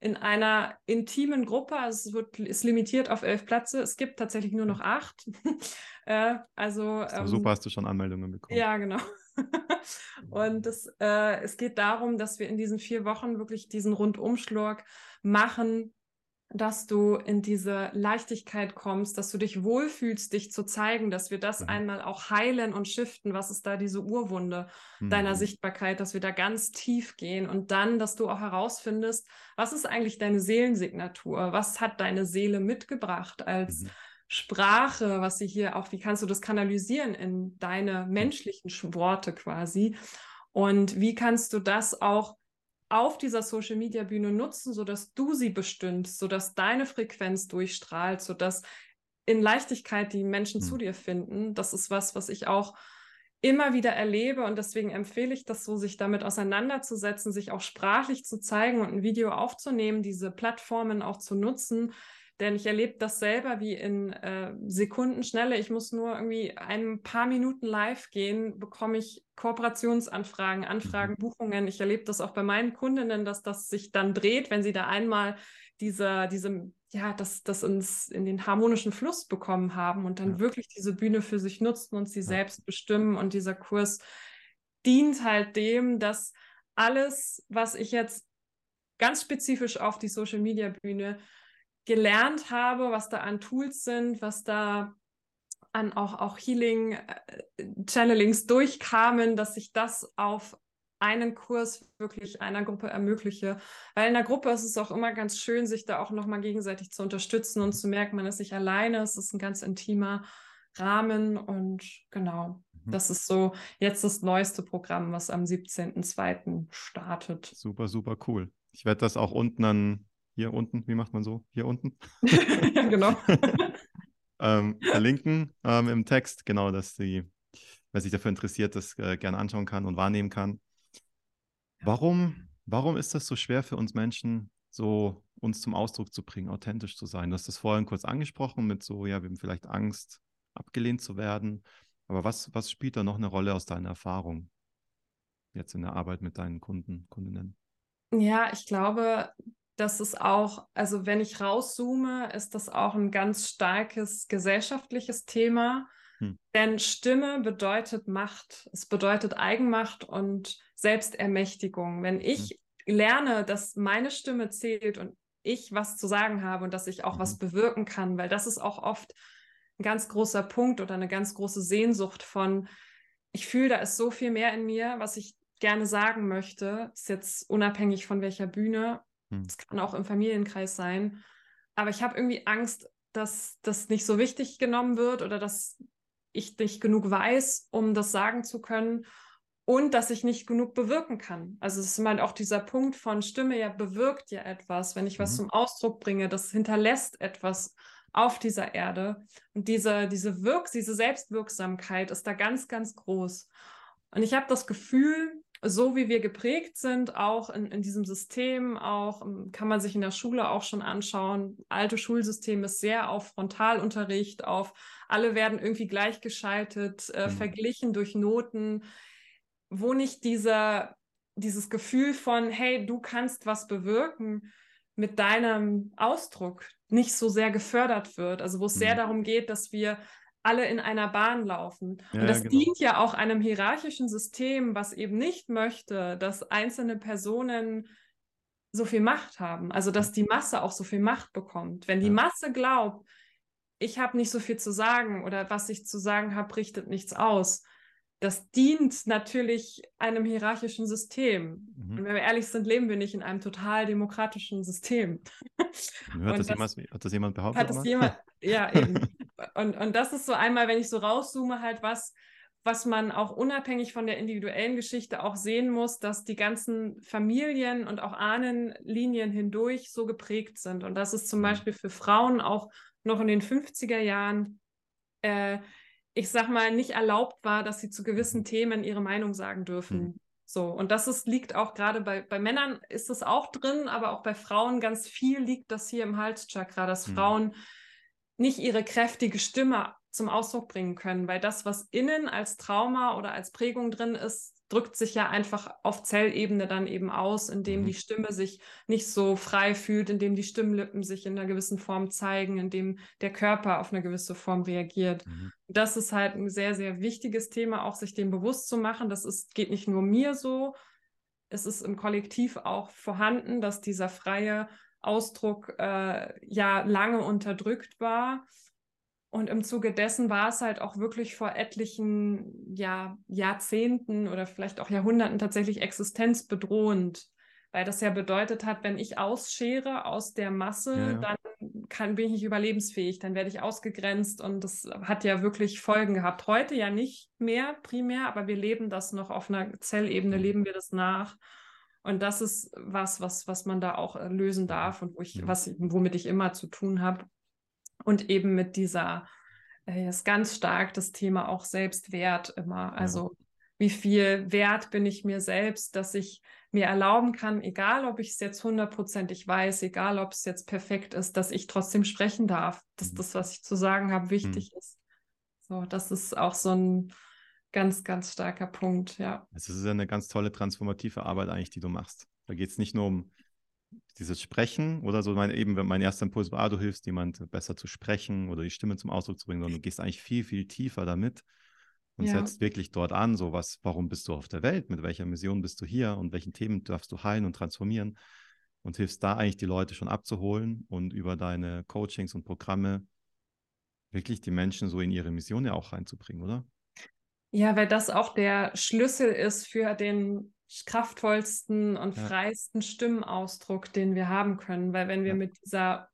in einer intimen Gruppe, also es wird, ist limitiert auf elf Plätze, es gibt tatsächlich nur noch acht. äh, also ähm, super, hast du schon Anmeldungen bekommen. Ja, genau. und es, äh, es geht darum, dass wir in diesen vier Wochen wirklich diesen Rundumschlag machen, dass du in diese Leichtigkeit kommst, dass du dich wohlfühlst, dich zu zeigen, dass wir das mhm. einmal auch heilen und shiften. Was ist da diese Urwunde mhm. deiner Sichtbarkeit, dass wir da ganz tief gehen und dann, dass du auch herausfindest, was ist eigentlich deine Seelensignatur? Was hat deine Seele mitgebracht als mhm. Sprache, was sie hier auch, wie kannst du das kanalisieren in deine mhm. menschlichen Worte quasi? Und wie kannst du das auch auf dieser Social Media Bühne nutzen, sodass du sie bestimmst, sodass deine Frequenz durchstrahlt, sodass in Leichtigkeit die Menschen mhm. zu dir finden. Das ist was, was ich auch immer wieder erlebe und deswegen empfehle ich das so, sich damit auseinanderzusetzen, sich auch sprachlich zu zeigen und ein Video aufzunehmen, diese Plattformen auch zu nutzen, denn ich erlebe das selber wie in äh, Sekundenschnelle. Ich muss nur irgendwie ein paar Minuten live gehen, bekomme ich Kooperationsanfragen, Anfragen, mhm. Buchungen. Ich erlebe das auch bei meinen Kundinnen, dass das sich dann dreht, wenn sie da einmal diese, diese ja, das, das uns in den harmonischen Fluss bekommen haben und dann ja. wirklich diese Bühne für sich nutzen und sie ja. selbst bestimmen. Und dieser Kurs dient halt dem, dass alles, was ich jetzt ganz spezifisch auf die Social Media Bühne gelernt habe, was da an Tools sind, was da an auch, auch Healing, äh, Channelings durchkamen, dass ich das auf einen Kurs wirklich einer Gruppe ermögliche. Weil in der Gruppe ist es auch immer ganz schön, sich da auch nochmal gegenseitig zu unterstützen und zu merken, man ist nicht alleine, es ist ein ganz intimer Rahmen und genau. Mhm. Das ist so jetzt das neueste Programm, was am 17.02. startet. Super, super cool. Ich werde das auch unten an hier unten, wie macht man so? Hier unten? ja, genau. ähm, verlinken ähm, im Text, genau, dass die, wer sich dafür interessiert, das äh, gerne anschauen kann und wahrnehmen kann. Warum, warum ist das so schwer für uns Menschen, so uns zum Ausdruck zu bringen, authentisch zu sein? Du hast das vorhin kurz angesprochen mit so, ja, wir haben vielleicht Angst, abgelehnt zu werden. Aber was, was spielt da noch eine Rolle aus deiner Erfahrung jetzt in der Arbeit mit deinen Kunden, Kundinnen? Ja, ich glaube, das ist auch, also wenn ich rauszoome, ist das auch ein ganz starkes gesellschaftliches Thema. Hm. Denn Stimme bedeutet Macht. Es bedeutet Eigenmacht und Selbstermächtigung. Wenn hm. ich hm. lerne, dass meine Stimme zählt und ich was zu sagen habe und dass ich auch mhm. was bewirken kann, weil das ist auch oft ein ganz großer Punkt oder eine ganz große Sehnsucht von, ich fühle, da ist so viel mehr in mir, was ich gerne sagen möchte, ist jetzt unabhängig von welcher Bühne hm. Das kann auch im Familienkreis sein. Aber ich habe irgendwie Angst, dass das nicht so wichtig genommen wird oder dass ich nicht genug weiß, um das sagen zu können und dass ich nicht genug bewirken kann. Also es ist mal auch dieser Punkt von Stimme ja bewirkt ja etwas. Wenn ich was mhm. zum Ausdruck bringe, das hinterlässt etwas auf dieser Erde. Und diese, diese Wirk diese Selbstwirksamkeit ist da ganz, ganz groß. Und ich habe das Gefühl, so wie wir geprägt sind, auch in, in diesem System, auch ähm, kann man sich in der Schule auch schon anschauen. Alte Schulsystem ist sehr auf Frontalunterricht, auf alle werden irgendwie gleichgeschaltet, äh, mhm. verglichen durch Noten, wo nicht dieser, dieses Gefühl von, hey, du kannst was bewirken mit deinem Ausdruck nicht so sehr gefördert wird. Also wo es mhm. sehr darum geht, dass wir alle in einer Bahn laufen. Ja, und das genau. dient ja auch einem hierarchischen System, was eben nicht möchte, dass einzelne Personen so viel Macht haben, also dass die Masse auch so viel Macht bekommt. Wenn die ja. Masse glaubt, ich habe nicht so viel zu sagen oder was ich zu sagen habe, richtet nichts aus, das dient natürlich einem hierarchischen System. Mhm. Und wenn wir ehrlich sind, leben wir nicht in einem total demokratischen System. Hat, das, das, jemand, hat das, jemand, behauptet? Hat das jemand, ja, eben. Und, und das ist so einmal, wenn ich so rauszoome, halt was, was man auch unabhängig von der individuellen Geschichte auch sehen muss, dass die ganzen Familien und auch Ahnenlinien hindurch so geprägt sind. Und dass es zum mhm. Beispiel für Frauen auch noch in den 50er Jahren äh, ich sag mal, nicht erlaubt war, dass sie zu gewissen mhm. Themen ihre Meinung sagen dürfen. Mhm. So, und das ist, liegt auch gerade bei, bei Männern ist es auch drin, aber auch bei Frauen ganz viel liegt das hier im Halschakra, dass mhm. Frauen nicht ihre kräftige Stimme zum Ausdruck bringen können, weil das, was innen als Trauma oder als Prägung drin ist, drückt sich ja einfach auf Zellebene dann eben aus, indem mhm. die Stimme sich nicht so frei fühlt, indem die Stimmlippen sich in einer gewissen Form zeigen, indem der Körper auf eine gewisse Form reagiert. Mhm. Das ist halt ein sehr, sehr wichtiges Thema, auch sich dem bewusst zu machen. Das ist, geht nicht nur mir so, es ist im Kollektiv auch vorhanden, dass dieser freie Ausdruck äh, ja lange unterdrückt war. Und im Zuge dessen war es halt auch wirklich vor etlichen ja, Jahrzehnten oder vielleicht auch Jahrhunderten tatsächlich existenzbedrohend, weil das ja bedeutet hat, wenn ich ausschere aus der Masse, ja, ja. dann kann, bin ich nicht überlebensfähig, dann werde ich ausgegrenzt und das hat ja wirklich Folgen gehabt. Heute ja nicht mehr primär, aber wir leben das noch auf einer Zellebene, mhm. leben wir das nach. Und das ist was, was, was man da auch lösen darf und wo ich, was, womit ich immer zu tun habe. Und eben mit dieser, äh, ist ganz stark das Thema auch Selbstwert immer. Also wie viel Wert bin ich mir selbst, dass ich mir erlauben kann, egal ob ich es jetzt hundertprozentig weiß, egal ob es jetzt perfekt ist, dass ich trotzdem sprechen darf, dass mhm. das, was ich zu sagen habe, wichtig mhm. ist. So, das ist auch so ein ganz, ganz starker Punkt, ja. Es ist ja eine ganz tolle transformative Arbeit eigentlich, die du machst. Da geht es nicht nur um dieses Sprechen oder so, mein, eben mein erster Impuls war, ah, du hilfst jemand besser zu sprechen oder die Stimme zum Ausdruck zu bringen, sondern du gehst eigentlich viel, viel tiefer damit und ja. setzt wirklich dort an, so was, warum bist du auf der Welt, mit welcher Mission bist du hier und welchen Themen darfst du heilen und transformieren und hilfst da eigentlich die Leute schon abzuholen und über deine Coachings und Programme wirklich die Menschen so in ihre Mission ja auch reinzubringen, oder? Ja, weil das auch der Schlüssel ist für den kraftvollsten und ja. freiesten Stimmenausdruck, den wir haben können. Weil wenn wir ja. mit dieser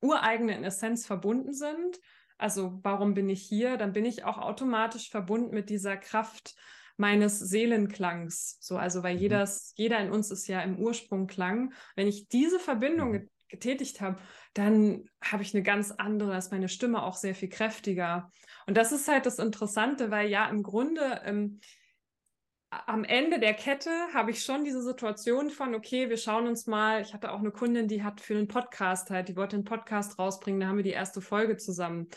ureigenen Essenz verbunden sind, also warum bin ich hier, dann bin ich auch automatisch verbunden mit dieser Kraft meines Seelenklangs. So, also weil mhm. jedes, jeder in uns ist ja im Ursprung Klang. Wenn ich diese Verbindung mhm. Getätigt habe, dann habe ich eine ganz andere, ist meine Stimme auch sehr viel kräftiger. Und das ist halt das Interessante, weil ja im Grunde ähm, am Ende der Kette habe ich schon diese Situation von, okay, wir schauen uns mal, ich hatte auch eine Kundin, die hat für einen Podcast halt, die wollte einen Podcast rausbringen, da haben wir die erste Folge zusammen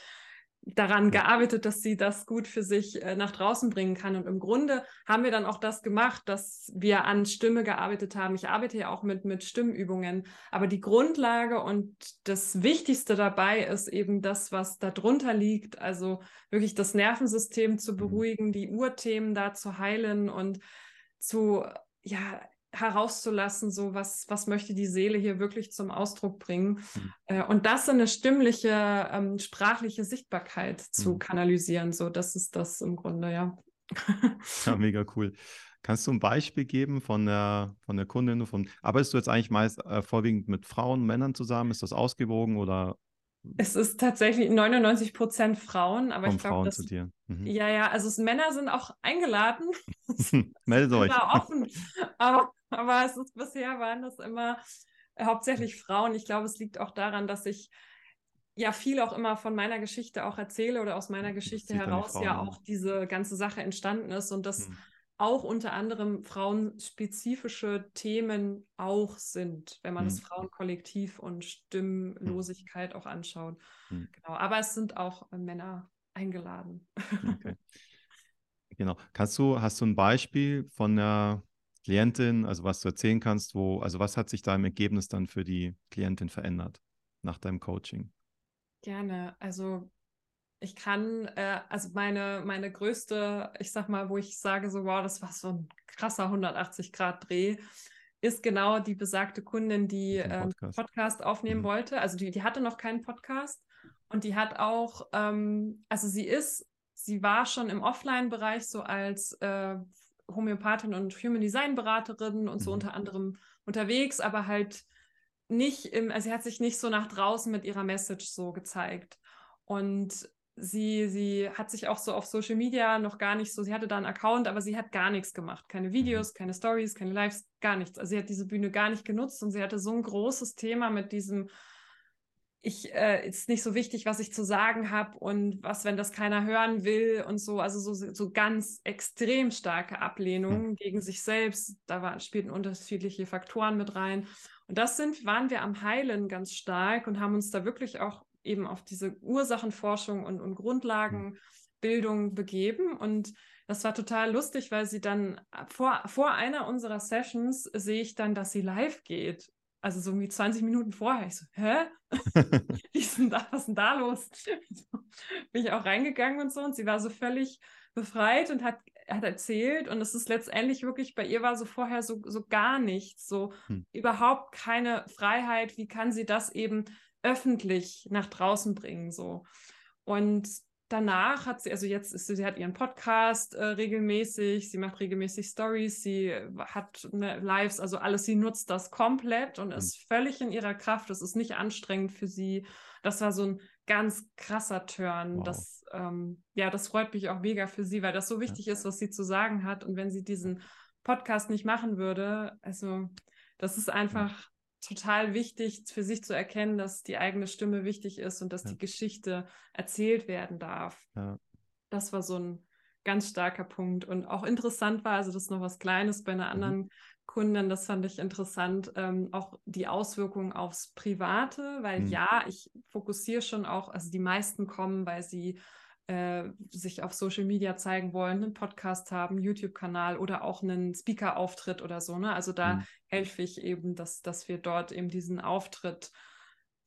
daran gearbeitet, dass sie das gut für sich äh, nach draußen bringen kann. Und im Grunde haben wir dann auch das gemacht, dass wir an Stimme gearbeitet haben. Ich arbeite ja auch mit, mit Stimmübungen. Aber die Grundlage und das Wichtigste dabei ist eben das, was darunter liegt. Also wirklich das Nervensystem zu mhm. beruhigen, die Urthemen da zu heilen und zu, ja, herauszulassen, so was, was möchte die Seele hier wirklich zum Ausdruck bringen. Mhm. Und das in eine stimmliche, ähm, sprachliche Sichtbarkeit zu mhm. kanalisieren. So, das ist das im Grunde, ja. ja, mega cool. Kannst du ein Beispiel geben von der, von der Kundin? Von, arbeitest du jetzt eigentlich meist äh, vorwiegend mit Frauen, Männern zusammen? Ist das ausgewogen oder es ist tatsächlich 99 Prozent Frauen, aber Kommen ich glaube, zu dir. Mhm. Ja, ja, also es, Männer sind auch eingeladen. Meldet euch. offen. Aber, aber es ist bisher waren das immer hauptsächlich Frauen. Ich glaube, es liegt auch daran, dass ich ja viel auch immer von meiner Geschichte auch erzähle oder aus meiner Geschichte heraus ja auch diese ganze Sache entstanden ist und das hm auch unter anderem frauenspezifische Themen auch sind, wenn man mhm. das Frauenkollektiv und Stimmlosigkeit auch anschaut. Mhm. Genau, aber es sind auch äh, Männer eingeladen. Okay. Genau. Kannst du, hast du ein Beispiel von einer Klientin, also was du erzählen kannst, wo, also was hat sich da im Ergebnis dann für die Klientin verändert nach deinem Coaching? Gerne. Also ich kann, äh, also meine, meine größte, ich sag mal, wo ich sage so, wow, das war so ein krasser 180-Grad-Dreh, ist genau die besagte Kundin, die äh, Podcast. Podcast. aufnehmen mhm. wollte. Also die, die hatte noch keinen Podcast und die hat auch, ähm, also sie ist, sie war schon im Offline-Bereich so als äh, Homöopathin und Human Design Beraterin und mhm. so unter anderem unterwegs, aber halt nicht im, also sie hat sich nicht so nach draußen mit ihrer Message so gezeigt. Und sie, sie hat sich auch so auf Social Media noch gar nicht so, sie hatte da einen Account, aber sie hat gar nichts gemacht. Keine Videos, mhm. keine Stories, keine Lives, gar nichts. Also sie hat diese Bühne gar nicht genutzt und sie hatte so ein großes Thema mit diesem, ich äh, ist nicht so wichtig, was ich zu sagen habe und was, wenn das keiner hören will und so, also so, so ganz extrem starke Ablehnung mhm. gegen sich selbst. Da war, spielten unterschiedliche Faktoren mit rein. Und das sind, waren wir am Heilen ganz stark und haben uns da wirklich auch eben auf diese Ursachenforschung und, und Grundlagenbildung begeben. Und das war total lustig, weil sie dann vor, vor einer unserer Sessions sehe ich dann, dass sie live geht. Also so wie 20 Minuten vorher. Ich so, hä? Denn da, was ist denn da los? bin ich auch reingegangen und so. Und sie war so völlig befreit und hat, hat erzählt. Und es ist letztendlich wirklich, bei ihr war so vorher so, so gar nichts, so hm. überhaupt keine Freiheit. Wie kann sie das eben öffentlich nach draußen bringen? So. Und danach hat sie, also jetzt ist sie, sie hat ihren Podcast äh, regelmäßig, sie macht regelmäßig Stories, sie hat ne, Lives, also alles, sie nutzt das komplett und mhm. ist völlig in ihrer Kraft. Es ist nicht anstrengend für sie. Das war so ein ganz krasser Turn. Wow. Das, ähm, ja, das freut mich auch mega für sie, weil das so wichtig ja. ist, was sie zu sagen hat. Und wenn sie diesen Podcast nicht machen würde, also das ist einfach total wichtig für sich zu erkennen, dass die eigene Stimme wichtig ist und dass ja. die Geschichte erzählt werden darf. Ja. Das war so ein ganz starker Punkt. Und auch interessant war, also das ist noch was Kleines bei einer mhm. anderen mhm. Kundin, das fand ich interessant, ähm, auch die Auswirkungen aufs Private, weil mhm. ja, ich fokussiere schon auch, also die meisten kommen, weil sie äh, sich auf Social Media zeigen wollen, einen Podcast haben, YouTube-Kanal oder auch einen Speaker-Auftritt oder so. Ne? Also da mhm. helfe ich eben, dass, dass wir dort eben diesen Auftritt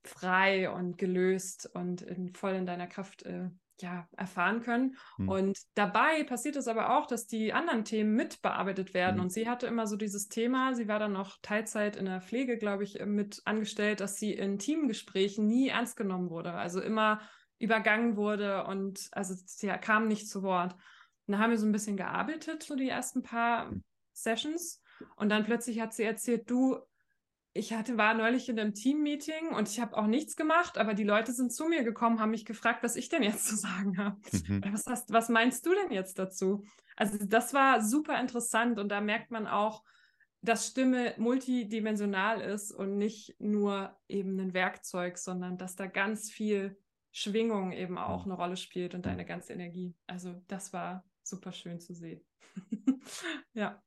frei und gelöst und in, voll in deiner Kraft äh, ja, erfahren können. Mhm. Und dabei passiert es aber auch, dass die anderen Themen mitbearbeitet werden. Mhm. Und sie hatte immer so dieses Thema, sie war dann noch Teilzeit in der Pflege, glaube ich, mit angestellt, dass sie in Teamgesprächen nie ernst genommen wurde. Also immer übergangen wurde und also sie kam nicht zu Wort. Und da haben wir so ein bisschen gearbeitet, so die ersten paar hm. Sessions. Und dann plötzlich hat sie erzählt, du, ich hatte, war neulich in einem Team-Meeting und ich habe auch nichts gemacht, aber die Leute sind zu mir gekommen, haben mich gefragt, was ich denn jetzt zu sagen habe. Mhm. Was, hast, was meinst du denn jetzt dazu? Also das war super interessant und da merkt man auch, dass Stimme multidimensional ist und nicht nur eben ein Werkzeug, sondern dass da ganz viel Schwingung eben auch eine Rolle spielt und deine ganze Energie. Also das war super schön zu sehen. ja.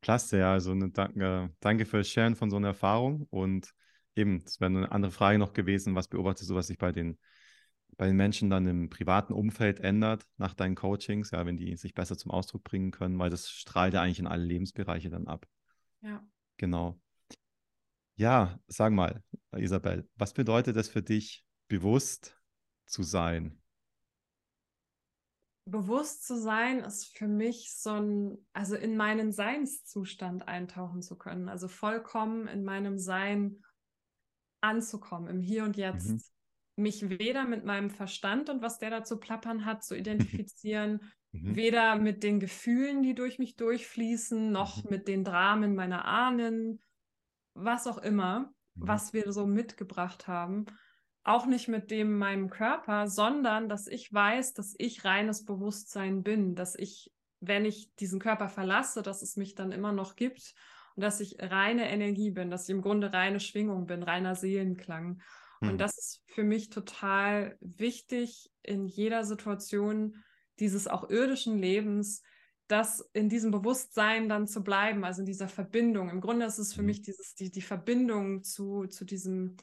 Klasse, ja. Also eine, danke, danke für das Sharen von so einer Erfahrung. Und eben, es wäre eine andere Frage noch gewesen, was beobachtest du, was sich bei den, bei den Menschen dann im privaten Umfeld ändert nach deinen Coachings, ja, wenn die sich besser zum Ausdruck bringen können, weil das strahlt ja eigentlich in alle Lebensbereiche dann ab. Ja. Genau. Ja, sag mal, Isabel, was bedeutet das für dich, bewusst zu sein? Bewusst zu sein ist für mich so ein, also in meinen Seinszustand eintauchen zu können, also vollkommen in meinem Sein anzukommen, im Hier und Jetzt. Mhm. Mich weder mit meinem Verstand und was der da zu plappern hat, zu identifizieren, mhm. weder mit den Gefühlen, die durch mich durchfließen, noch mhm. mit den Dramen meiner Ahnen, was auch immer, mhm. was wir so mitgebracht haben, auch nicht mit dem meinem Körper, sondern dass ich weiß, dass ich reines Bewusstsein bin, dass ich, wenn ich diesen Körper verlasse, dass es mich dann immer noch gibt und dass ich reine Energie bin, dass ich im Grunde reine Schwingung bin, reiner Seelenklang. Hm. Und das ist für mich total wichtig in jeder Situation dieses auch irdischen Lebens, das in diesem Bewusstsein dann zu bleiben, also in dieser Verbindung. Im Grunde ist es für hm. mich dieses, die, die Verbindung zu, zu diesem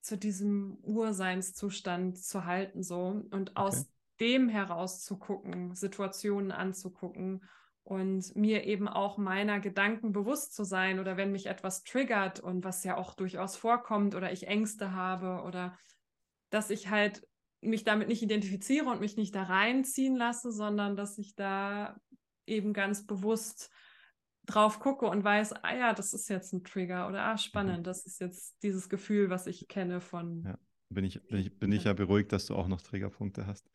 zu diesem Urseinszustand zu halten so und okay. aus dem heraus zu gucken, Situationen anzugucken und mir eben auch meiner Gedanken bewusst zu sein oder wenn mich etwas triggert und was ja auch durchaus vorkommt oder ich Ängste habe oder dass ich halt mich damit nicht identifiziere und mich nicht da reinziehen lasse, sondern dass ich da eben ganz bewusst drauf gucke und weiß, ah ja, das ist jetzt ein Trigger oder ah, spannend, mhm. das ist jetzt dieses Gefühl, was ich kenne von. Ja, bin ich, bin ich, bin ich ja beruhigt, dass du auch noch Triggerpunkte hast.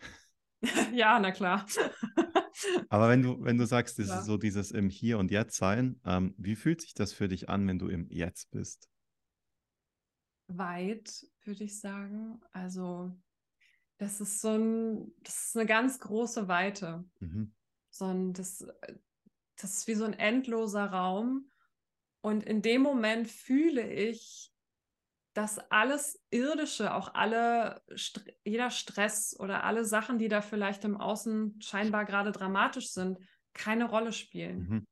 ja, na klar. Aber wenn du, wenn du sagst, das ja. ist so dieses im Hier und Jetzt sein, ähm, wie fühlt sich das für dich an, wenn du im Jetzt bist? Weit, würde ich sagen. Also, das ist so ein, das ist eine ganz große Weite. Mhm. So ein, das, das ist wie so ein endloser Raum. Und in dem Moment fühle ich, dass alles Irdische, auch alle, jeder Stress oder alle Sachen, die da vielleicht im Außen scheinbar gerade dramatisch sind, keine Rolle spielen. Mhm.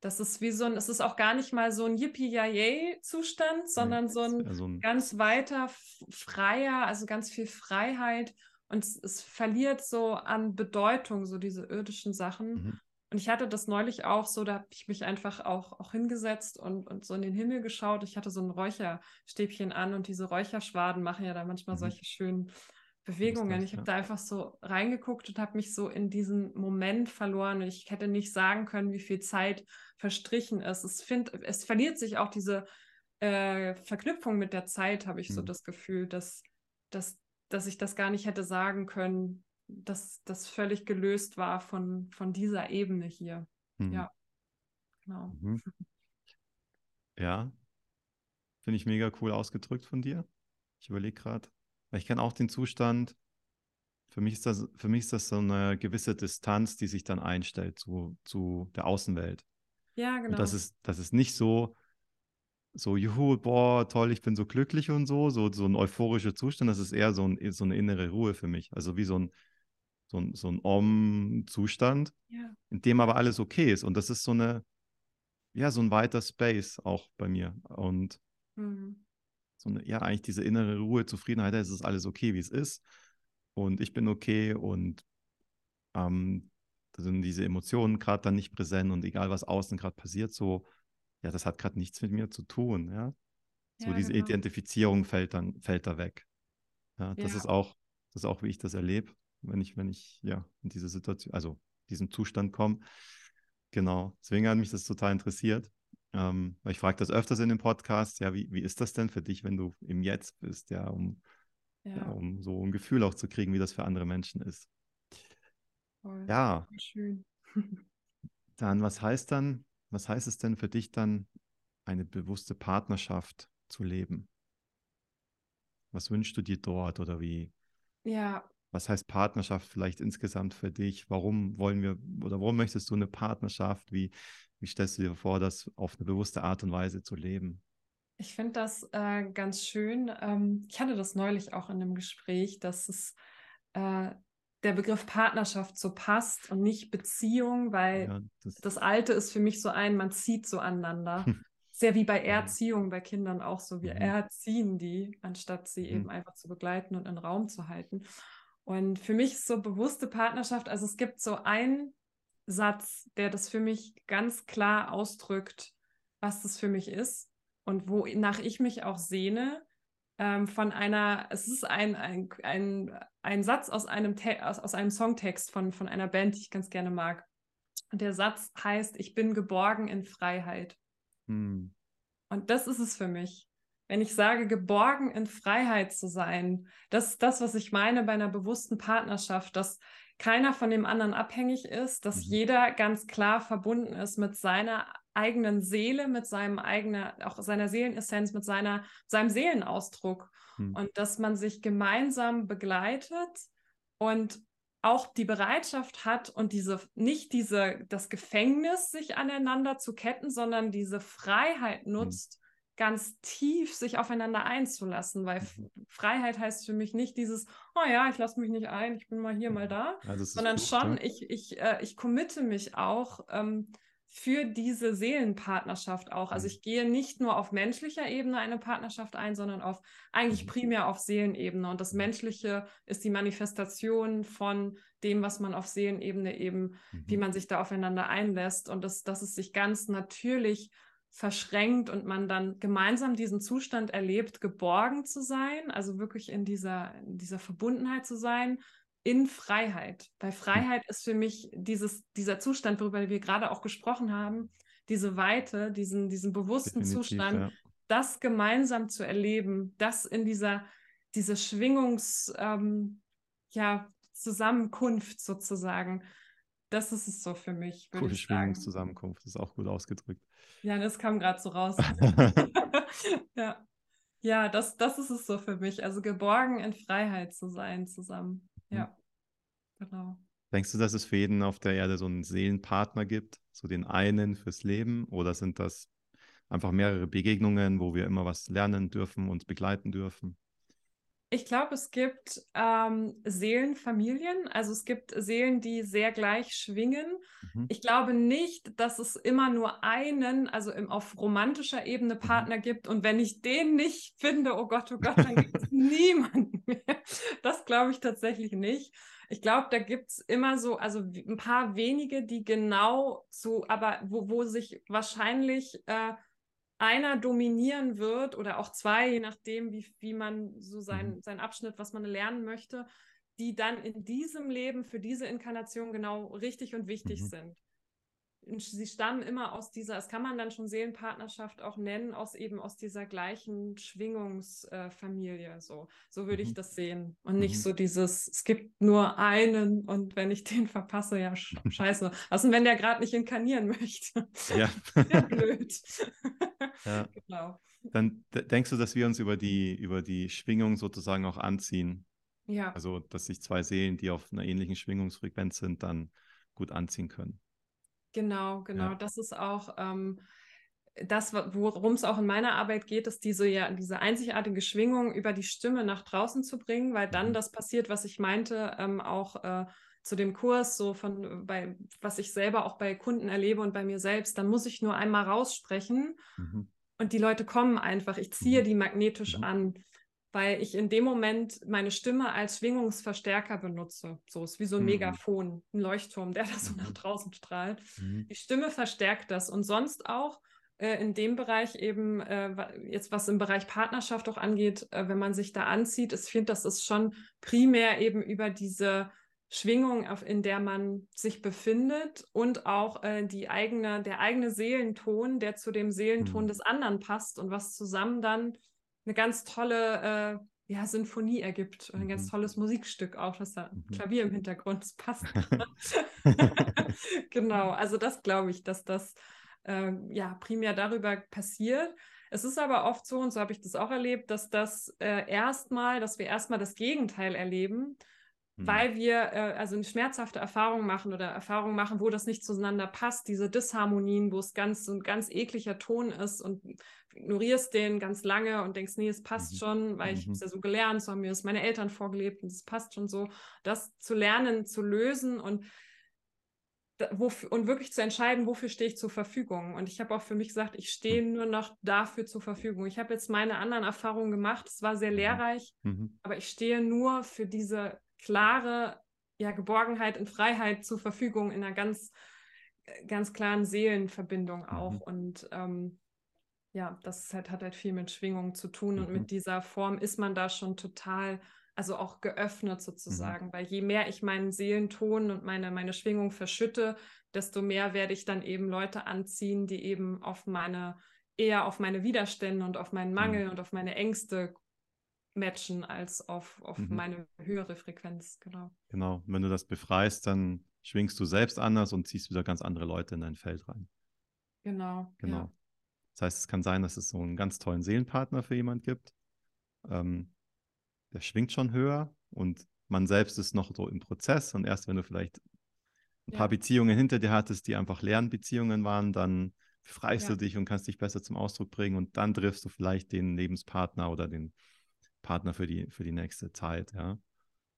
Das ist wie so ein, es ist auch gar nicht mal so ein Yippie-Yay-Zustand, sondern nee, so, ein so ein ganz weiter, freier, also ganz viel Freiheit. Und es, es, verliert so an Bedeutung, so diese irdischen Sachen. Mhm. Und ich hatte das neulich auch so, da habe ich mich einfach auch, auch hingesetzt und, und so in den Himmel geschaut. Ich hatte so ein Räucherstäbchen an und diese Räucherschwaden machen ja da manchmal mhm. solche schönen Bewegungen. Ich habe da einfach so reingeguckt und habe mich so in diesen Moment verloren. Und ich hätte nicht sagen können, wie viel Zeit verstrichen ist. Es, find, es verliert sich auch diese äh, Verknüpfung mit der Zeit, habe ich mhm. so das Gefühl, dass, dass, dass ich das gar nicht hätte sagen können, dass das völlig gelöst war von, von dieser Ebene hier. Mhm. Ja, genau. Mhm. Ja, finde ich mega cool ausgedrückt von dir. Ich überlege gerade. Weil ich kenne auch den Zustand, für mich, ist das, für mich ist das so eine gewisse Distanz, die sich dann einstellt zu, zu der Außenwelt. Ja, genau. Und das ist, das ist nicht so, so, juhu, boah, toll, ich bin so glücklich und so, so, so ein euphorischer Zustand. Das ist eher so, ein, so eine innere Ruhe für mich. Also wie so ein, so ein, so ein Om-Zustand, ja. in dem aber alles okay ist. Und das ist so eine, ja, so ein weiter Space auch bei mir. Und mhm so eine, ja, eigentlich diese innere Ruhe, Zufriedenheit, es ist alles okay, wie es ist. Und ich bin okay und ähm, da sind diese Emotionen gerade dann nicht präsent und egal was außen gerade passiert, so, ja, das hat gerade nichts mit mir zu tun, ja. So ja, diese genau. Identifizierung fällt dann, fällt da weg. Ja, das ja. ist auch, das ist auch, wie ich das erlebe, wenn ich, wenn ich, ja, in diese Situation, also diesen Zustand komme. Genau. Deswegen hat mich das total interessiert. Ähm, weil ich frage das öfters in dem Podcast, ja, wie, wie ist das denn für dich, wenn du im Jetzt bist, ja, um, ja. ja um so ein Gefühl auch zu kriegen, wie das für andere Menschen ist. Voll. Ja. Schön. dann, was heißt dann, was heißt es denn für dich dann, eine bewusste Partnerschaft zu leben? Was wünschst du dir dort oder wie? Ja. Was heißt Partnerschaft vielleicht insgesamt für dich? Warum wollen wir oder warum möchtest du eine Partnerschaft? Wie, wie stellst du dir vor, das auf eine bewusste Art und Weise zu leben? Ich finde das äh, ganz schön. Ähm, ich hatte das neulich auch in einem Gespräch, dass es äh, der Begriff Partnerschaft so passt und nicht Beziehung, weil ja, das, das, Alte ist für mich so ein, man zieht so aneinander. Sehr wie bei Erziehung bei Kindern auch so. Wir mhm. erziehen die, anstatt sie mhm. eben einfach zu begleiten und in Raum zu halten. Und für mich ist so bewusste Partnerschaft, also es gibt so ein Satz, der das für mich ganz klar ausdrückt, was das für mich ist und wonach ich mich auch sehne. Ähm, von einer, es ist ein, ein, ein, ein Satz aus einem, aus, aus einem Songtext von, von einer Band, die ich ganz gerne mag. Und der Satz heißt, ich bin geborgen in Freiheit. Hm. Und das ist es für mich. Wenn ich sage, geborgen in Freiheit zu sein, das ist das, was ich meine bei einer bewussten Partnerschaft, dass keiner von dem anderen abhängig ist, dass mhm. jeder ganz klar verbunden ist mit seiner eigenen Seele, mit seinem eigenen, auch seiner Seelenessenz, mit seiner, seinem Seelenausdruck. Mhm. Und dass man sich gemeinsam begleitet und auch die Bereitschaft hat und diese, nicht diese, das Gefängnis sich aneinander zu ketten, sondern diese Freiheit mhm. nutzt, ganz tief sich aufeinander einzulassen, weil mhm. Freiheit heißt für mich nicht dieses, oh ja, ich lasse mich nicht ein, ich bin mal hier, mal mhm. da, ja, sondern gut, schon, ja. ich, ich, äh, ich committe mich auch ähm, für diese Seelenpartnerschaft auch. Also mhm. ich gehe nicht nur auf menschlicher Ebene eine Partnerschaft ein, sondern auf eigentlich primär auf Seelenebene. Und das Menschliche ist die Manifestation von dem, was man auf Seelenebene eben, mhm. wie man sich da aufeinander einlässt. Und das, dass es sich ganz natürlich verschränkt und man dann gemeinsam diesen Zustand erlebt, geborgen zu sein, also wirklich in dieser, in dieser Verbundenheit zu sein, in Freiheit. Weil Freiheit ist für mich dieses, dieser Zustand, worüber wir gerade auch gesprochen haben, diese Weite, diesen, diesen bewussten Definitiv, Zustand, ja. das gemeinsam zu erleben, das in dieser, diese Schwingungs, ähm, ja, Zusammenkunft sozusagen. Das ist es so für mich. Coole Schwingungszusammenkunft, ist auch gut ausgedrückt. Ja, das kam gerade so raus. ja, ja das, das ist es so für mich. Also geborgen in Freiheit zu sein zusammen. Mhm. Ja, genau. Denkst du, dass es für jeden auf der Erde so einen Seelenpartner gibt, so den einen fürs Leben? Oder sind das einfach mehrere Begegnungen, wo wir immer was lernen dürfen, uns begleiten dürfen? Ich glaube, es gibt ähm, Seelenfamilien, also es gibt Seelen, die sehr gleich schwingen. Mhm. Ich glaube nicht, dass es immer nur einen, also im, auf romantischer Ebene mhm. Partner mhm. gibt. Und wenn ich den nicht finde, oh Gott, oh Gott, dann gibt es niemanden mehr. Das glaube ich tatsächlich nicht. Ich glaube, da gibt es immer so, also ein paar wenige, die genau so, aber wo, wo sich wahrscheinlich äh, einer dominieren wird oder auch zwei, je nachdem, wie, wie man so sein, mhm. sein Abschnitt, was man lernen möchte, die dann in diesem Leben für diese Inkarnation genau richtig und wichtig mhm. sind sie stammen immer aus dieser, das kann man dann schon Seelenpartnerschaft auch nennen, aus eben aus dieser gleichen Schwingungsfamilie. Äh, so, so würde mhm. ich das sehen. Und mhm. nicht so dieses, es gibt nur einen und wenn ich den verpasse, ja, scheiße. Also wenn der gerade nicht inkarnieren möchte. Ja. ja blöd. ja. Genau. Dann denkst du, dass wir uns über die, über die Schwingung sozusagen auch anziehen? Ja. Also, dass sich zwei Seelen, die auf einer ähnlichen Schwingungsfrequenz sind, dann gut anziehen können. Genau, genau. Ja. Das ist auch ähm, das, worum es auch in meiner Arbeit geht, ist diese ja diese einzigartige Schwingung über die Stimme nach draußen zu bringen, weil dann mhm. das passiert, was ich meinte, ähm, auch äh, zu dem Kurs, so von bei was ich selber auch bei Kunden erlebe und bei mir selbst, dann muss ich nur einmal raussprechen mhm. und die Leute kommen einfach. Ich ziehe mhm. die magnetisch mhm. an weil ich in dem Moment meine Stimme als Schwingungsverstärker benutze. So ist wie so ein mhm. Megafon, ein Leuchtturm, der da so nach mhm. draußen strahlt. Mhm. Die Stimme verstärkt das und sonst auch äh, in dem Bereich eben, äh, jetzt was im Bereich Partnerschaft auch angeht, äh, wenn man sich da anzieht, ich finde, das ist schon primär eben über diese Schwingung, auf, in der man sich befindet und auch äh, die eigene, der eigene Seelenton, der zu dem Seelenton mhm. des anderen passt und was zusammen dann eine ganz tolle äh, ja, Sinfonie ergibt. Ein mhm. ganz tolles Musikstück auch, dass da mhm. Klavier im Hintergrund das passt. genau, also das glaube ich, dass das äh, ja primär darüber passiert. Es ist aber oft so, und so habe ich das auch erlebt, dass das äh, erstmal, dass wir erstmal das Gegenteil erleben, mhm. weil wir äh, also eine schmerzhafte Erfahrung machen oder Erfahrungen machen, wo das nicht zueinander passt, diese Disharmonien, wo es ganz so ein ganz ekliger Ton ist und ignorierst den ganz lange und denkst, nee, es passt mhm. schon, weil ich mhm. es ja so gelernt, so haben mir das meine Eltern vorgelebt und es passt schon so. Das zu lernen, zu lösen und wofür, und wirklich zu entscheiden, wofür stehe ich zur Verfügung. Und ich habe auch für mich gesagt, ich stehe mhm. nur noch dafür zur Verfügung. Ich habe jetzt meine anderen Erfahrungen gemacht, es war sehr mhm. lehrreich, mhm. aber ich stehe nur für diese klare ja, Geborgenheit und Freiheit zur Verfügung in einer ganz, äh, ganz klaren Seelenverbindung auch. Mhm. Und ähm, ja, das halt, hat halt viel mit Schwingung zu tun mhm. und mit mhm. dieser Form ist man da schon total, also auch geöffnet sozusagen, mhm. weil je mehr ich meinen Seelenton und meine, meine Schwingung verschütte, desto mehr werde ich dann eben Leute anziehen, die eben auf meine, eher auf meine Widerstände und auf meinen Mangel mhm. und auf meine Ängste matchen als auf, auf mhm. meine höhere Frequenz, genau. Genau, wenn du das befreist, dann schwingst du selbst anders und ziehst wieder ganz andere Leute in dein Feld rein. Genau. Genau. Ja. Das heißt, es kann sein, dass es so einen ganz tollen Seelenpartner für jemand gibt. Ähm, der schwingt schon höher und man selbst ist noch so im Prozess. Und erst wenn du vielleicht ein ja. paar Beziehungen hinter dir hattest, die einfach Lernbeziehungen waren, dann freist ja. du dich und kannst dich besser zum Ausdruck bringen und dann triffst du vielleicht den Lebenspartner oder den Partner für die, für die nächste Zeit, ja.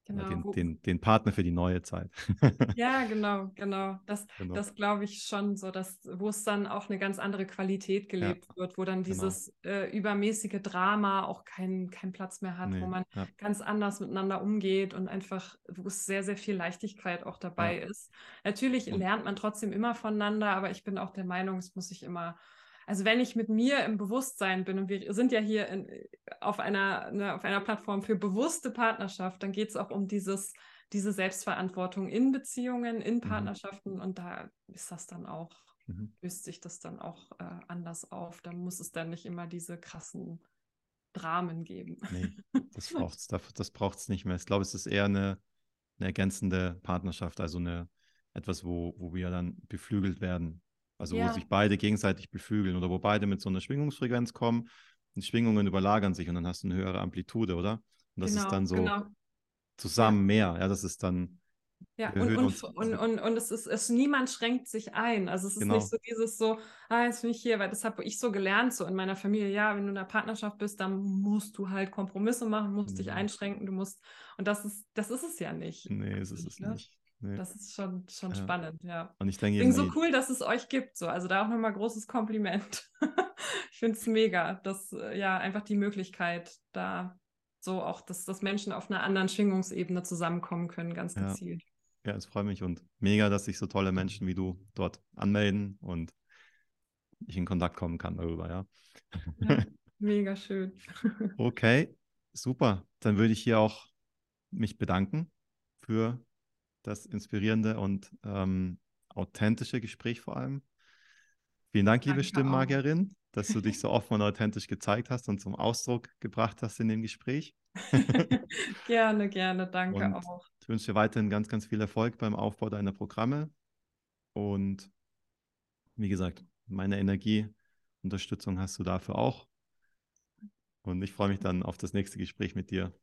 Genau. Den, den, den, Partner für die neue Zeit. ja, genau, genau. Das, genau. das glaube ich schon so, dass, wo es dann auch eine ganz andere Qualität gelebt ja. wird, wo dann genau. dieses genau. äh, übermäßige Drama auch keinen kein Platz mehr hat, nee. wo man ja. ganz anders miteinander umgeht und einfach, wo es sehr, sehr viel Leichtigkeit auch dabei ja. ist. Natürlich lernt man trotzdem immer voneinander, aber ich bin auch der Meinung, es muss sich immer also wenn ich mit mir im Bewusstsein bin und wir sind ja hier in, auf, einer, ne, auf einer Plattform für bewusste Partnerschaft, dann geht es auch um dieses, diese Selbstverantwortung in Beziehungen, in mhm. Partnerschaften mhm. und da ist das dann auch, mhm. löst sich das dann auch äh, anders auf. Da muss es dann nicht immer diese krassen Dramen geben. Nee, das braucht es das braucht's nicht mehr. Ich glaube, es ist eher eine, eine ergänzende Partnerschaft, also eine, etwas, wo, wo wir dann beflügelt werden also ja. wo sich beide gegenseitig beflügeln oder wo beide mit so einer Schwingungsfrequenz kommen und die Schwingungen überlagern sich und dann hast du eine höhere Amplitude, oder? Und das genau, ist dann so genau. zusammen ja. mehr. Ja, das ist dann. Ja, und, und, und, und, und, es ist, es, niemand schränkt sich ein. Also es ist genau. nicht so dieses so, ah, jetzt bin ich hier, weil das habe ich so gelernt, so in meiner Familie, ja, wenn du in einer Partnerschaft bist, dann musst du halt Kompromisse machen, musst dich einschränken, du musst, und das ist, das ist es ja nicht. Nee, es ist es ne? nicht. Nee. Das ist schon, schon ja. spannend, ja. Und ich denke Deswegen so cool, dass es euch gibt. So. Also da auch nochmal großes Kompliment. ich finde es mega, dass äh, ja einfach die Möglichkeit da so auch, dass, dass Menschen auf einer anderen Schwingungsebene zusammenkommen können, ganz ja. gezielt. Ja, es freut mich und mega, dass sich so tolle Menschen wie du dort anmelden und ich in Kontakt kommen kann darüber, ja. ja mega schön. okay, super. Dann würde ich hier auch mich bedanken für das inspirierende und ähm, authentische Gespräch vor allem. Vielen Dank, liebe Danke Stimmmagierin, dass du dich so offen und authentisch gezeigt hast und zum Ausdruck gebracht hast in dem Gespräch. gerne, gerne, danke und auch. Ich wünsche dir weiterhin ganz, ganz viel Erfolg beim Aufbau deiner Programme. Und wie gesagt, meine Energie, Unterstützung hast du dafür auch. Und ich freue mich dann auf das nächste Gespräch mit dir.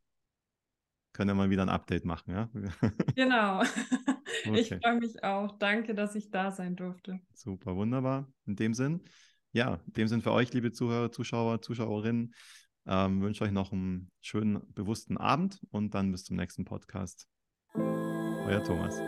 Können wir mal wieder ein Update machen, ja? Genau. Okay. Ich freue mich auch. Danke, dass ich da sein durfte. Super, wunderbar. In dem Sinn, ja, in dem Sinn für euch, liebe Zuhörer, Zuschauer, Zuschauerinnen, ähm, wünsche euch noch einen schönen, bewussten Abend und dann bis zum nächsten Podcast. Euer Thomas.